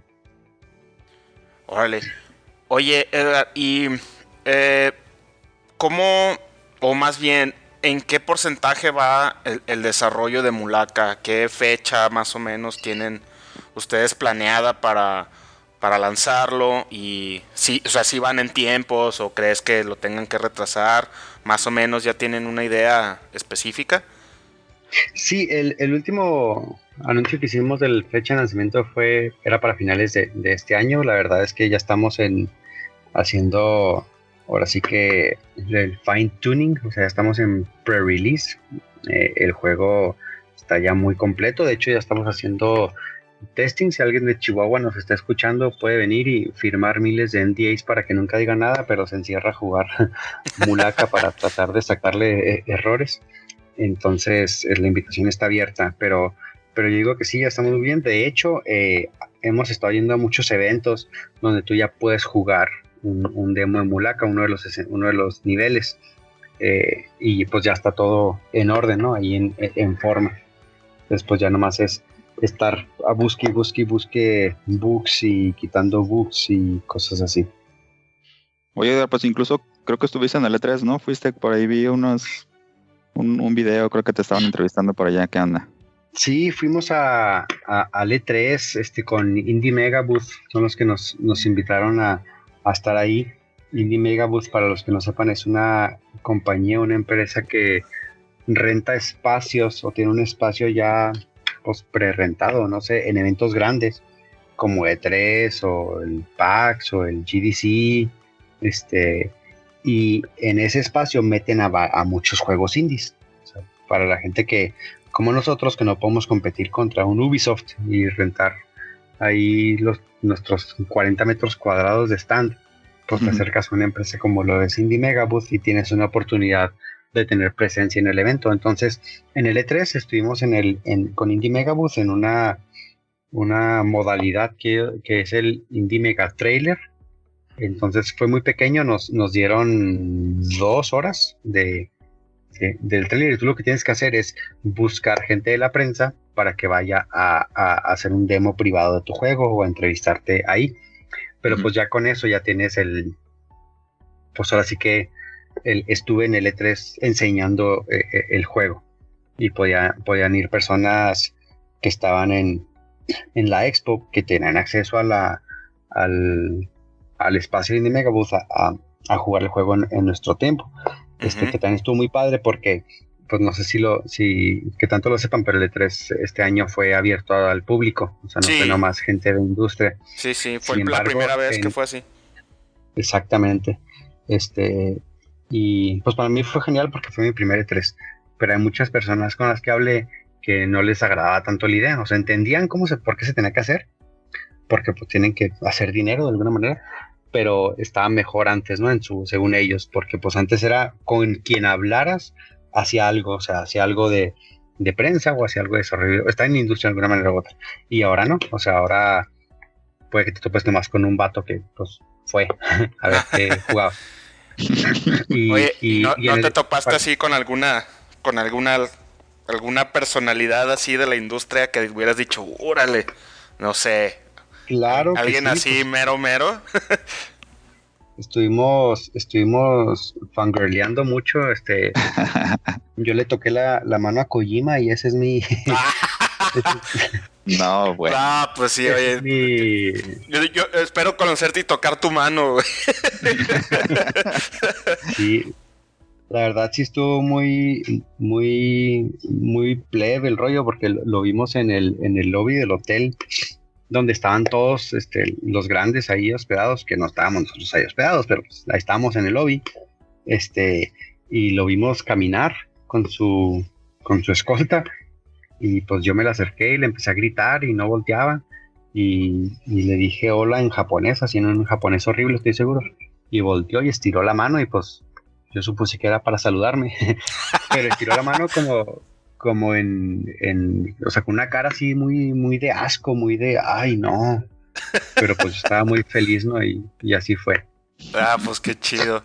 [SPEAKER 1] Órale. Oye, Edgar, y eh, ¿cómo o más bien, ¿en qué porcentaje va el, desarrollo de Mulaka? ¿Qué fecha más o menos tienen ustedes planeada para, para lanzarlo? Y si, o sea, si van en tiempos o crees que lo tengan que retrasar, más o menos ya tienen una idea específica.
[SPEAKER 3] Sí, el, el, último anuncio que hicimos del fecha de lanzamiento fue era para finales de, de, este año. La verdad es que ya estamos en haciendo ahora sí que el fine tuning, o sea, estamos en pre-release. Eh, el juego está ya muy completo. De hecho, ya estamos haciendo testing. Si alguien de Chihuahua nos está escuchando, puede venir y firmar miles de NDAs para que nunca diga nada, pero se encierra a jugar (laughs) mulaca para tratar de sacarle eh, errores. Entonces, eh, la invitación está abierta, pero, pero yo digo que sí, ya está muy bien. De hecho, hemos estado yendo a muchos eventos donde tú ya puedes jugar un, demo de mulaca, uno de los, uno de los niveles. y pues ya está todo en orden, ¿no? Ahí en, en forma. Después ya nomás es estar a busque, busque, busque bugs y quitando bugs y cosas así.
[SPEAKER 2] Oye, pues incluso creo que estuviste en el E3, ¿no? Fuiste por ahí, vi unos, un, video, creo que te estaban entrevistando por allá, ¿qué anda?
[SPEAKER 3] Sí, fuimos a, a, al E3 este, con Indie Mega Booth, son los que nos, nos invitaron a, a estar ahí. Indie Mega Booth, para los que no sepan, es una compañía, una empresa que renta espacios o tiene un espacio ya pues pre-rentado, no sé, en eventos grandes como E3 o el PAX o el GDC, este, y en ese espacio meten a, muchos juegos indies. para la gente que, como nosotros, que no podemos competir contra un Ubisoft y rentar ahí los, nuestros 40 metros cuadrados de stand, pues te acercas a una empresa como lo de Indie Megabooth y tienes una oportunidad de tener presencia en el evento. Entonces, en el E3 estuvimos en el, con Indie Megabooth en una, una modalidad que, es el Indie Mega Trailer. Entonces fue muy pequeño, nos, nos dieron dos horas de, del trailer. Y tú lo que tienes que hacer es buscar gente de la prensa para que vaya a, hacer un demo privado de tu juego o a entrevistarte ahí. Pero pues ya con eso ya tienes el, pues ahora sí que estuve en el E3 enseñando eh, eh, el juego y podía, podían ir personas que estaban en, en la expo, que tenían acceso a la, al, al espacio de Megabooth a, a, jugar el juego en, nuestro tiempo. Este que también estuvo muy padre porque, pues no sé si lo, si, que tanto lo sepan, pero el E3 este año fue abierto al público, o sea, no fue nomás gente de industria.
[SPEAKER 1] Sí, sí, fue la primera vez que fue así.
[SPEAKER 3] Exactamente. Este, y pues para mí fue genial porque fue mi primer E3. Pero hay muchas personas con las que hablé que no les agradaba tanto la idea. O sea, entendían cómo se, por qué se tenía que hacer. Porque pues tienen que hacer dinero de alguna manera. Pero estaba mejor antes, ¿no? En su, según ellos. Porque pues antes era con quien hablaras hacia algo. O sea, hacia algo de, de prensa o hacia algo de desarrollo. Está en la industria de alguna manera u otra. Y ahora no. O sea, ahora puede que te topes nomás con un vato que pues fue (laughs) a ver qué jugaba.
[SPEAKER 1] Oye, y, ¿no, te topaste así con alguna, con alguna, alguna personalidad así de la industria que hubieras dicho, órale, no sé,
[SPEAKER 3] claro,
[SPEAKER 1] alguien así pues. mero mero? (laughs)
[SPEAKER 3] estuvimos, estuvimos fangirleando mucho, este, (laughs) yo le toqué la, la mano a Kojima y ese es mi, (laughs)
[SPEAKER 2] No, bueno.
[SPEAKER 1] Ah, pues sí, oye. Yo, espero conocerte y tocar tu mano, (laughs)
[SPEAKER 3] Sí. La verdad sí estuvo muy, muy, muy plebe el rollo porque lo, vimos en el, en el lobby del hotel donde estaban todos este, los grandes ahí hospedados, que no estábamos nosotros ahí hospedados, pero pues, ahí estábamos en el lobby, este, y lo vimos caminar con su, con su escolta y pues yo me le acerqué y le empecé a gritar y no volteaba. Y, le dije hola en japonés, así en un japonés horrible, estoy seguro. Y volteó y estiró la mano y pues yo supuse que era para saludarme. (laughs) Pero estiró la mano como, como en, en, o sea, con una cara así muy, muy de asco, muy de, ay, no. Pero pues estaba muy feliz, ¿no? Y, y así fue.
[SPEAKER 1] Ah, pues qué chido.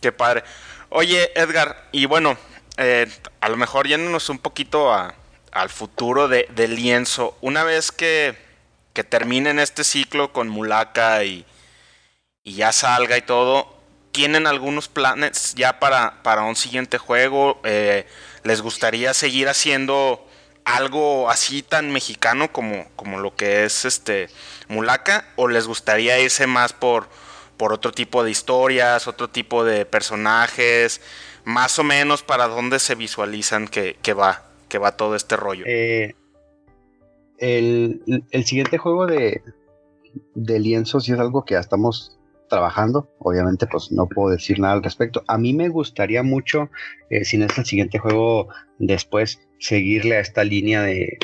[SPEAKER 1] Qué padre. Oye, Edgar, y bueno, eh, a lo mejor yéndonos un poquito a, al futuro de, lienzo. Una vez que, que terminen este ciclo con Mulaka y, y, ya salga y todo, ¿tienen algunos planes ya para, para un siguiente juego? Eh, ¿Les gustaría seguir haciendo algo así tan mexicano como, como lo que es este Mulaka? ¿O les gustaría irse más por, por otro tipo de historias, otro tipo de personajes? Más o menos para dónde se visualizan que, que va que va todo este rollo.
[SPEAKER 3] Eh, el, el, siguiente juego de, de lienzo sí es algo que ya estamos trabajando. Obviamente, pues no puedo decir nada al respecto. A mí me gustaría mucho, eh, si no es el siguiente juego después, seguirle a esta línea de,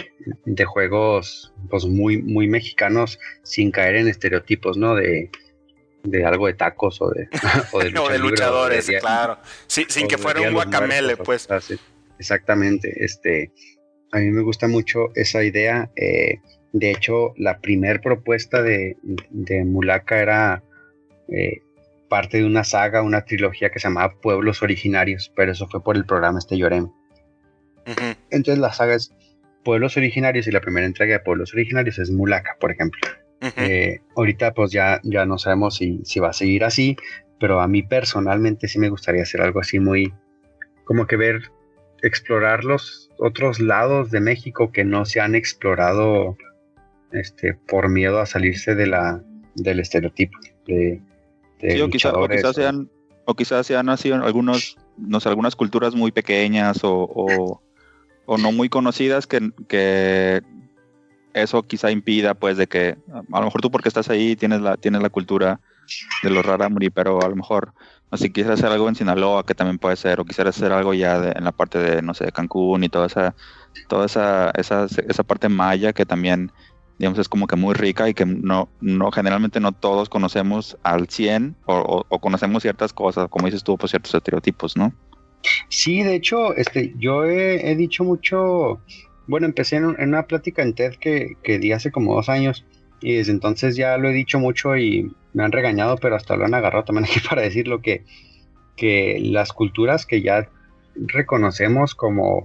[SPEAKER 3] de juegos pues muy, muy mexicanos sin caer en estereotipos, ¿no? De, de algo de tacos o de, (laughs)
[SPEAKER 1] o de, luchadores, claro. sin que fuera un guacamele, pues.
[SPEAKER 3] Exactamente. Este, a mí me gusta mucho esa idea. Eh, de hecho, la primer propuesta de, de Mulaka era eh, parte de una saga, una trilogía que se llamaba Pueblos Originarios, pero eso fue por el programa este Llorem. Entonces la saga es Pueblos Originarios y la primera entrega de Pueblos Originarios es Mulaka, por ejemplo. Eh, ahorita pues ya, ya no sabemos si, si va a seguir así, pero a mí personalmente sí me gustaría hacer algo así muy, como que ver, explorar los otros lados de México que no se han explorado este, por miedo a salirse de la, del estereotipo. De,
[SPEAKER 2] o, quizás sean, o quizás sean así algunos, no sé, algunas culturas muy pequeñas o, o, no muy conocidas que, que eso quizá impida pues de que a lo mejor tú porque estás ahí tienes la tienes la cultura de los raramuri pero a lo mejor si quisieras hacer algo en Sinaloa que también puede ser o quisieras hacer algo ya en la parte de no sé Cancún y toda esa toda esa, esa, esa parte maya que también digamos es como que muy rica y que no no generalmente no todos conocemos al 100 o, conocemos ciertas cosas como dices tú pues, ciertos estereotipos no
[SPEAKER 3] sí de hecho este yo he dicho mucho bueno, empecé en, una plática en TED que, que, di hace como dos años y desde entonces ya lo he dicho mucho y me han regañado, pero hasta lo han agarrado también (laughs) aquí para decirlo que, que las culturas que ya reconocemos como,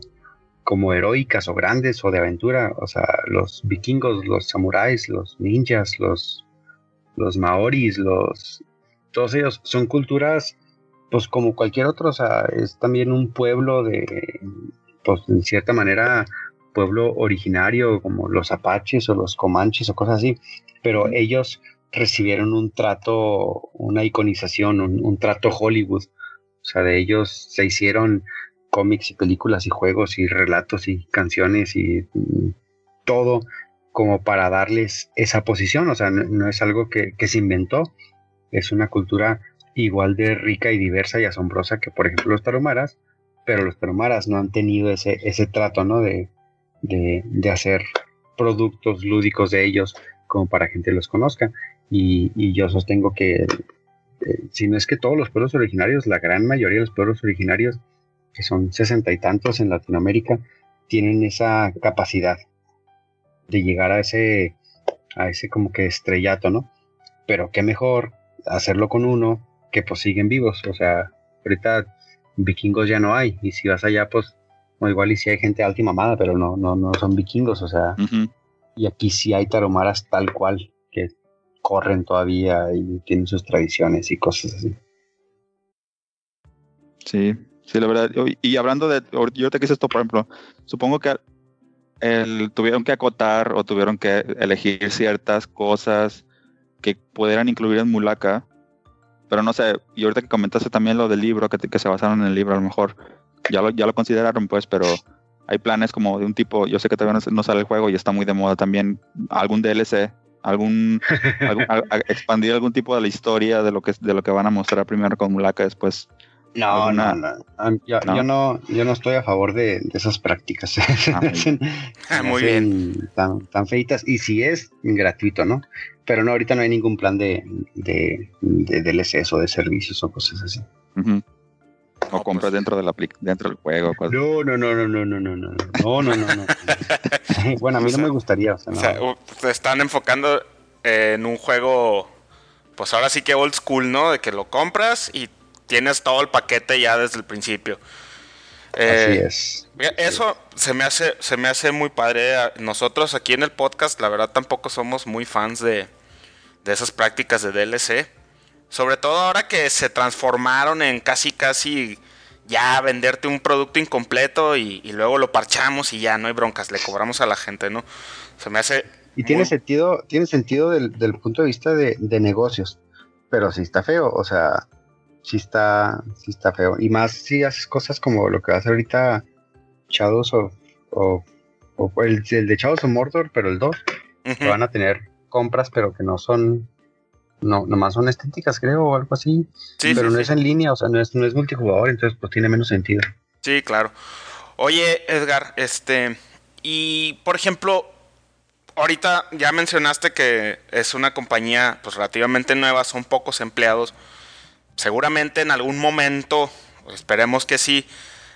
[SPEAKER 3] como heroicas o grandes o de aventura, o sea, los vikingos, los samuráis, los ninjas, los, los maoris, los, todos ellos son culturas pues como cualquier otro, o sea, es también un pueblo de, pues en cierta manera, pueblo originario, como los apaches o los comanches o cosas así, pero ellos recibieron un trato, una iconización, un, trato Hollywood. O sea, de ellos se hicieron cómics y películas y juegos y relatos y canciones y todo como para darles esa posición. O sea, no, es algo que, se inventó, es una cultura igual de rica y diversa y asombrosa que, por ejemplo, los tarumaras, pero los tarumaras no han tenido ese, ese trato, ¿no? De, de, hacer productos lúdicos de ellos como para que gente los conozca. Y, yo sostengo que, eh, si no es que todos los pueblos originarios, la gran mayoría de los pueblos originarios, que son sesenta y tantos en Latinoamérica, tienen esa capacidad de llegar a ese, a ese como que estrellato, ¿no? Pero qué mejor hacerlo con uno que pues siguen vivos. O sea, ahorita vikingos ya no hay. Y si vas allá, pues o igual y si hay gente alta y mamada, pero no, no, no son vikingos, o sea. Y aquí sí hay taromaras tal cual, que corren todavía y tienen sus tradiciones y cosas así.
[SPEAKER 2] Sí, sí, la verdad. Y hablando de, yo te quise esto, por ejemplo, supongo que tuvieron que acotar o tuvieron que elegir ciertas cosas que pudieran incluir en Mulaka, pero no sé, y ahorita que comentaste también lo del libro, que, que se basaron en el libro, a lo mejor ya lo, ya lo consideraron, pues, pero hay planes como de un tipo, yo sé que todavía no, sale el juego y está muy de moda también, algún DLC, algún, expandir algún tipo de la historia de lo que de lo que van a mostrar primero con Mulaka después.
[SPEAKER 3] No, no, no. Yo, no. yo no, estoy a favor de, esas prácticas. (laughs)
[SPEAKER 1] Ah, muy bien.
[SPEAKER 3] Tan, tan, feitas. Y si es gratuito, ¿no? Pero no, ahorita no hay ningún plan de, de, de DLCs o de servicios o cosas así.
[SPEAKER 2] O compras pues. dentro de la dentro del juego.
[SPEAKER 3] No, no, no, no, no, no, no, no, no, no, no, no. (laughs) bueno, a mí no me gustaría. O sea,
[SPEAKER 1] se están enfocando en un juego, pues ahora sí que old school, ¿no? De que lo compras y tienes todo el paquete ya desde el principio.
[SPEAKER 3] así es.
[SPEAKER 1] Eso se me hace, se me hace muy padre. Nosotros aquí en el podcast, la verdad, tampoco somos muy fans de, de esas prácticas de DLC. Sobre todo ahora que se transformaron en casi, casi ya venderte un producto incompleto y, luego lo parchamos y ya no hay broncas, le cobramos a la gente, ¿no? Se me hace.
[SPEAKER 3] Y tiene sentido, tiene sentido del, punto de vista de, negocios, pero si está feo, o sea, si está, sí está feo. Y más si haces cosas como lo que hacer ahorita Shadows of o, o el, el de Chavos of Mordor, pero el 2,
[SPEAKER 1] Ujú.
[SPEAKER 3] que van a tener compras, pero que no son, no, nomás son estéticas, creo, o algo así.
[SPEAKER 1] Sí,
[SPEAKER 3] pero
[SPEAKER 1] sí,
[SPEAKER 3] no
[SPEAKER 1] sí.
[SPEAKER 3] es en línea, o sea, no es, no es multijugador, entonces pues tiene menos sentido.
[SPEAKER 1] Sí, claro. Oye, Edgar, este, y por ejemplo, ahorita ya mencionaste que es una compañía pues relativamente nueva, son pocos empleados. Seguramente en algún momento, esperemos que sí,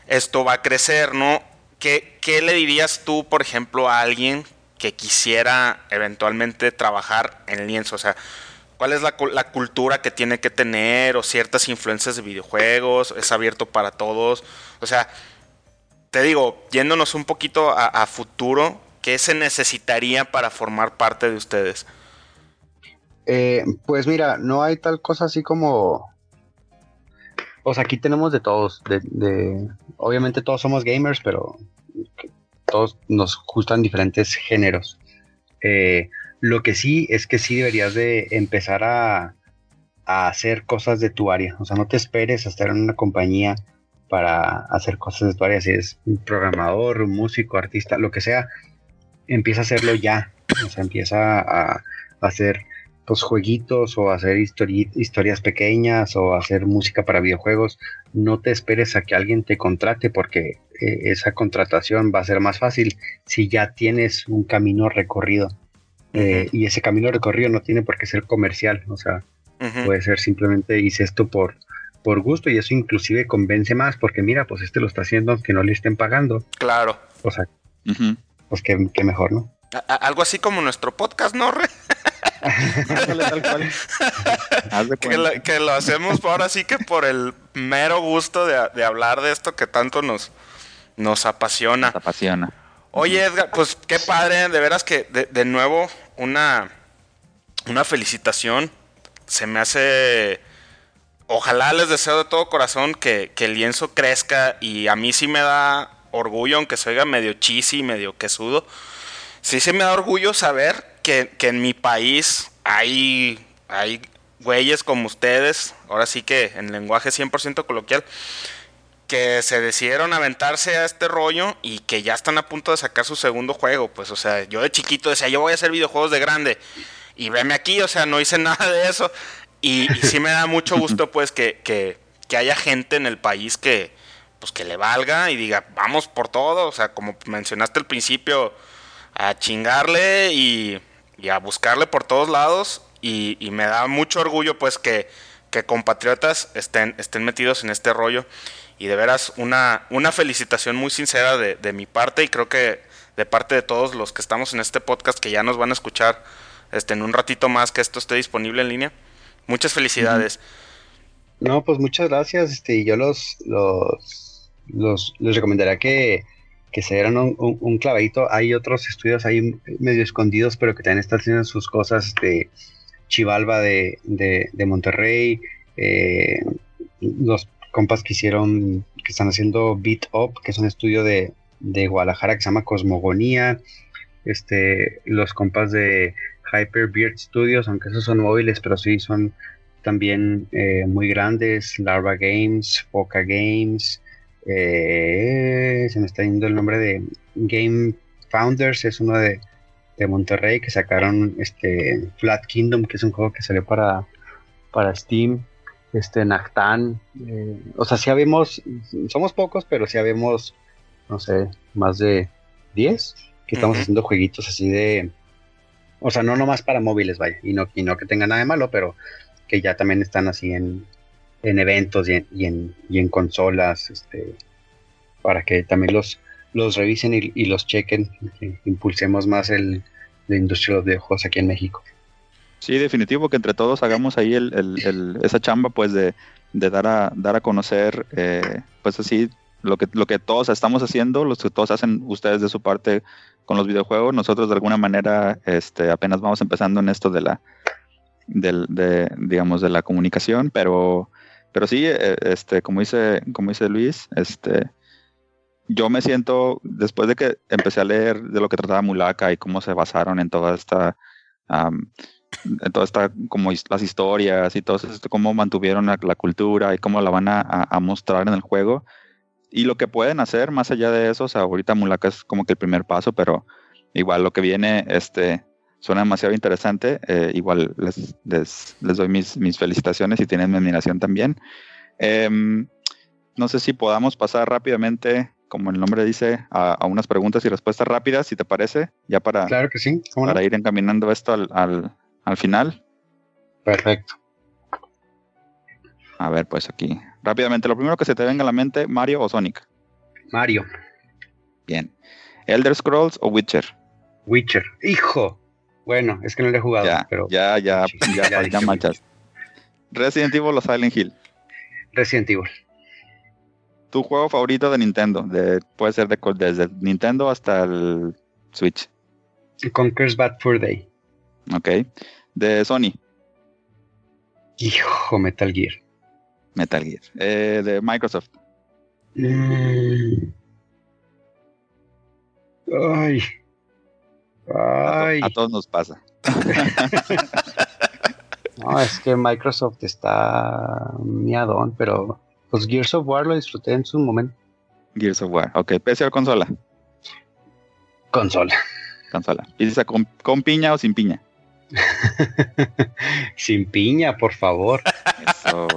[SPEAKER 1] esto va a crecer, ¿no? ¿Qué, qué le dirías tú, por ejemplo, a alguien que quisiera eventualmente trabajar en lienzo? O sea, ¿cuál es la, la cultura que tiene que tener o ciertas influencias de videojuegos? ¿Es abierto para todos? O sea, te digo, yéndonos un poquito a, a futuro, ¿qué se necesitaría para formar parte de ustedes?
[SPEAKER 3] Eh, pues mira, no hay tal cosa así como. O sea, aquí tenemos de todos. De, Obviamente todos somos gamers, pero todos nos gustan diferentes géneros. Eh, lo que sí es que sí deberías de empezar a, a hacer cosas de tu área. O sea, no te esperes a estar en una compañía para hacer cosas de tu área. Si es un programador, un músico, artista, lo que sea, empieza a hacerlo ya. O sea, empieza a hacer pues jueguitos o hacer histori- historias pequeñas o hacer música para videojuegos, no te esperes a que alguien te contrate porque eh, esa contratación va a ser más fácil si ya tienes un camino recorrido. Eh, y ese camino recorrido no tiene por qué ser comercial, o sea, puede ser simplemente hice esto por, por gusto y eso inclusive convence más porque mira, pues este lo está haciendo aunque no le estén pagando,
[SPEAKER 1] Claro.
[SPEAKER 3] o sea, pues que, mejor, ¿no?
[SPEAKER 1] A- a- algo así como nuestro podcast, ¿no? Re? (laughs) (laughs) Que, la- que lo hacemos ahora sí que por el mero gusto de, de hablar de esto que tanto nos, nos apasiona.
[SPEAKER 2] Te apasiona.
[SPEAKER 1] Oye, Edgar, pues qué padre, de veras que de, de nuevo una, una felicitación. Se me hace. Ojalá les deseo de todo corazón que, que el lienzo crezca y a mí sí me da orgullo, aunque se oiga medio cheesy, medio quesudo. Sí se me da orgullo saber que, que en mi país hay, hay güeyes como ustedes, ahora sí que en lenguaje 100% coloquial, que se decidieron aventarse a este rollo y que ya están a punto de sacar su segundo juego. Pues, o sea, yo de chiquito decía, yo voy a hacer videojuegos de grande. Y veme aquí, o sea, no hice (laughs) nada de eso. Y, y sí me da mucho gusto, pues, que, que, que haya gente en el país que, pues, que le valga y diga, vamos por todo. O sea, como mencionaste al principio, a chingarle y, a buscarle por todos lados. Y, me da mucho orgullo, pues, que, que compatriotas estén, estén metidos en este rollo. Y de veras, una, una felicitación muy sincera de, de mi parte y creo que de parte de todos los que estamos en este podcast que ya nos van a escuchar este, en un ratito más que esto esté disponible en línea. Muchas felicidades.
[SPEAKER 3] No, pues muchas gracias. Este, yo los, los, los les recomendaría que, que se dieran un, un- clavadito. Hay otros estudios ahí medio escondidos, pero que también están haciendo sus cosas. Este, Chivalba de, de, de Monterrey, eh, los compas que hicieron, que están haciendo Beat Up, que es un estudio de, de Guadalajara que se llama Cosmogonía. Este, los compas de Hyper Beard Studios, aunque esos son móviles, pero sí son también eh, muy grandes, Larva Games, Foca Games, eh, se me está yendo el nombre de Game Founders, es uno de, de Monterrey que sacaron este Flat Kingdom, que es un juego que salió para, para Steam, este Nactan, eh, o sea, sí habemos, somos pocos, pero sí habemos, no sé, más de 10 que estamos haciendo jueguitos así de, o sea, no nomás para móviles, vaya, y no, y no que tenga nada de malo, pero que ya también están así en, en eventos y en, y en, y en consolas, este, para que también los, los revisen y, los chequen, impulsemos más el, la industria de los videojuegos aquí en México.
[SPEAKER 2] Sí, definitivo que entre todos hagamos ahí el, el- esa chamba pues de, de dar a dar a conocer eh, pues así lo que lo que todos estamos haciendo, los que todos hacen ustedes de su parte con los videojuegos, nosotros de alguna manera este apenas vamos empezando en esto de la del de digamos de la comunicación, pero pero sí eh, este como dice como dice Luis, este yo me siento después de que empecé a leer de lo que trataba Mulaka y cómo se basaron en toda esta en toda esta como las historias y todo esto, cómo mantuvieron la, la cultura y cómo la van a, a- a mostrar en el juego. y lo que pueden hacer más allá de eso, o sea, ahorita Mulaka es como que el primer paso, pero igual lo que viene, este, suena demasiado interesante. Eh, igual les, les, les, doy mis, mis felicitaciones y tienen mi admiración también. Em, no sé si podamos pasar rápidamente, como el nombre dice, a, unas preguntas y respuestas rápidas, si te parece, ya para,
[SPEAKER 3] claro que sí.
[SPEAKER 2] para ir encaminando esto al, al, al final.
[SPEAKER 3] Perfecto.
[SPEAKER 2] A ver, pues aquí. Rápidamente, lo primero que se te venga a la mente, Mario o Sonic.
[SPEAKER 3] Mario.
[SPEAKER 2] Bien. Elder Scrolls o Witcher.
[SPEAKER 3] Witcher. Hijo. Bueno, es que no lo he jugado,
[SPEAKER 2] ya,
[SPEAKER 3] pero.
[SPEAKER 2] Ya, ya, ya, ya, ya manchas. Resident Evil o Silent Hill.
[SPEAKER 3] Resident Evil.
[SPEAKER 2] ¿Tu juego favorito de Nintendo? De, puede ser de, desde Nintendo hasta el Switch.
[SPEAKER 3] Conker's Bad Fur Day.
[SPEAKER 2] Ok. De Sony.
[SPEAKER 3] Hijo, Metal Gear.
[SPEAKER 2] Metal Gear. Eh, de Microsoft.
[SPEAKER 3] Mm. Ay. Ay.
[SPEAKER 2] A, to a, todos nos pasa. (laughs)
[SPEAKER 3] no, es que Microsoft está miadón, pero pues Gears of War lo disfruté en su momento.
[SPEAKER 2] Gears of War, ok. ¿PC o consola?
[SPEAKER 3] Consola.
[SPEAKER 2] Consola. ¿Y dice con, con piña o sin piña? (laughs)
[SPEAKER 3] sin piña, por favor.
[SPEAKER 2] Eso.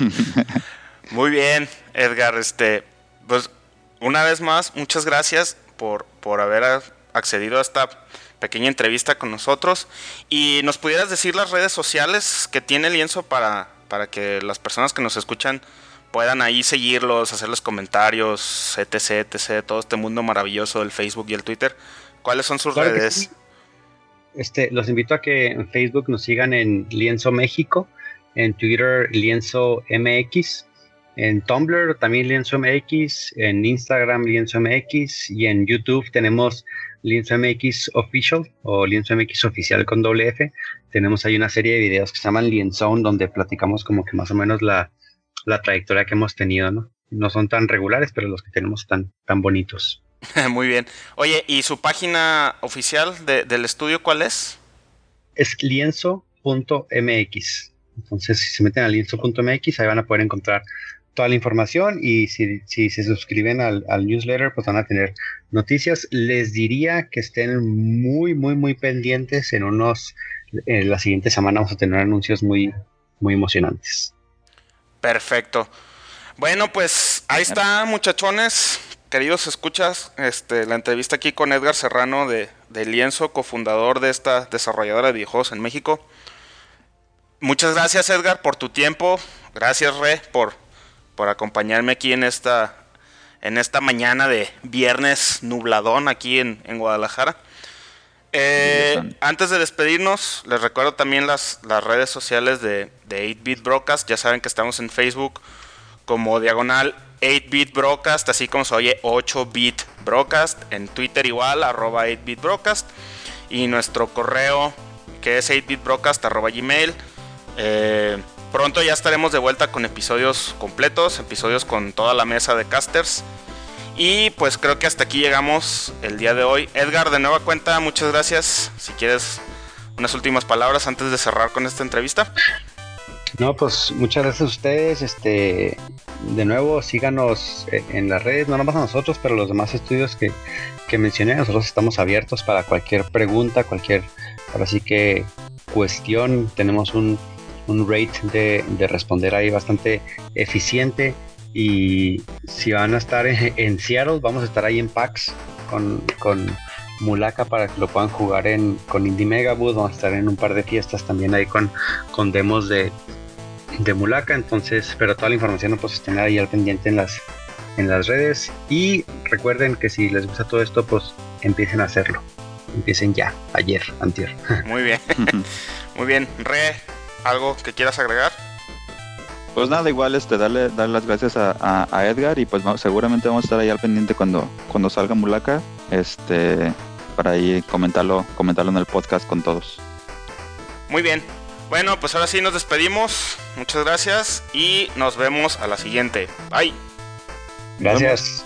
[SPEAKER 2] (laughs)
[SPEAKER 1] Muy bien, Edgar. Este, pues una vez más, muchas gracias por, por haber accedido a esta pequeña entrevista con nosotros. Y nos pudieras decir las redes sociales que tiene Lienzo para, para que las personas que nos escuchan puedan ahí seguirlos, hacerles comentarios, etc, etc, todo este mundo maravilloso del Facebook y el Twitter. ¿Cuáles son sus
[SPEAKER 3] Claro
[SPEAKER 1] redes?
[SPEAKER 3] sí. Este, los invito a que en Facebook nos sigan en Lienzo México, en Twitter Lienzo MX, en Tumblr también Lienzo MX, en Instagram Lienzo MX y en YouTube tenemos Lienzo MX Official o Lienzo MX Oficial con doble F. Tenemos ahí una serie de videos que se llaman Lienzone donde platicamos como que más o menos la, la trayectoria que hemos tenido, ¿no? No son tan regulares, pero los que tenemos están tan bonitos. (laughs)
[SPEAKER 1] Muy bien. Oye, ¿y su página oficial de, del estudio cuál es?
[SPEAKER 3] Es lienzo.mx. Entonces, si se meten a lienzo.mx, ahí van a poder encontrar toda la información y si, si se suscriben al, al, newsletter, pues van a tener noticias. Les diría que estén muy, muy, muy pendientes. En unos, en la siguiente semana vamos a tener anuncios muy, muy emocionantes.
[SPEAKER 1] Perfecto. Bueno, pues ahí está, muchachones. Queridos escuchas, este, la entrevista aquí con Edgar Serrano de, de Lienzo, cofundador de esta desarrolladora de videojuegos en México. Muchas gracias Edgar por tu tiempo. Gracias Re por, por acompañarme aquí en esta, en esta mañana de viernes nubladón aquí en, en Guadalajara. Eh, antes de despedirnos, les recuerdo también las, las redes sociales de, de 8-Bit Broadcast. Ya saben que estamos en Facebook como diagonal 8-Bit Broadcast, así como se oye 8-Bit Broadcast. En Twitter igual, arroba 8-Bit Broadcast. Y nuestro correo que es 8bitbroadcast arroba gmail. Eh, pronto ya estaremos de vuelta con episodios completos, episodios con toda la mesa de casters. Y pues creo que hasta aquí llegamos el día de hoy. Edgar, de nueva cuenta, muchas gracias. Si quieres unas últimas palabras antes de cerrar con esta entrevista.
[SPEAKER 3] No, pues muchas gracias a ustedes. Este, de nuevo, síganos en las redes, no nomás a nosotros, pero los demás estudios que, que mencioné. Nosotros estamos abiertos para cualquier pregunta, cualquier, ahora sí que cuestión. Tenemos un, un rate de, de responder ahí bastante eficiente. Y si van a estar en, (laughs) en, Seattle, vamos a estar ahí en PAX con, con Mulaka para que lo puedan jugar en, con Indie Megaboot. Vamos a estar en un par de fiestas también ahí con, con demos de, de Mulaka. Entonces, pero toda la información pues estén ahí al pendiente en las, en las redes. Y recuerden que si les gusta todo esto, pues empiecen a hacerlo. Empiecen ya, ayer, antier. (laughs)
[SPEAKER 1] Muy bien. (laughs) Muy bien. Re, ¿algo que quieras agregar?
[SPEAKER 2] Pues nada, igual este, darle, darle las gracias a, a, a Edgar y pues no, seguramente vamos a estar ahí al pendiente cuando, cuando salga Mulaka, este, para ahí comentarlo, comentarlo en el podcast con todos.
[SPEAKER 1] Muy bien. Bueno, pues ahora sí nos despedimos. Muchas gracias y nos vemos a la siguiente. Bye.
[SPEAKER 3] Gracias.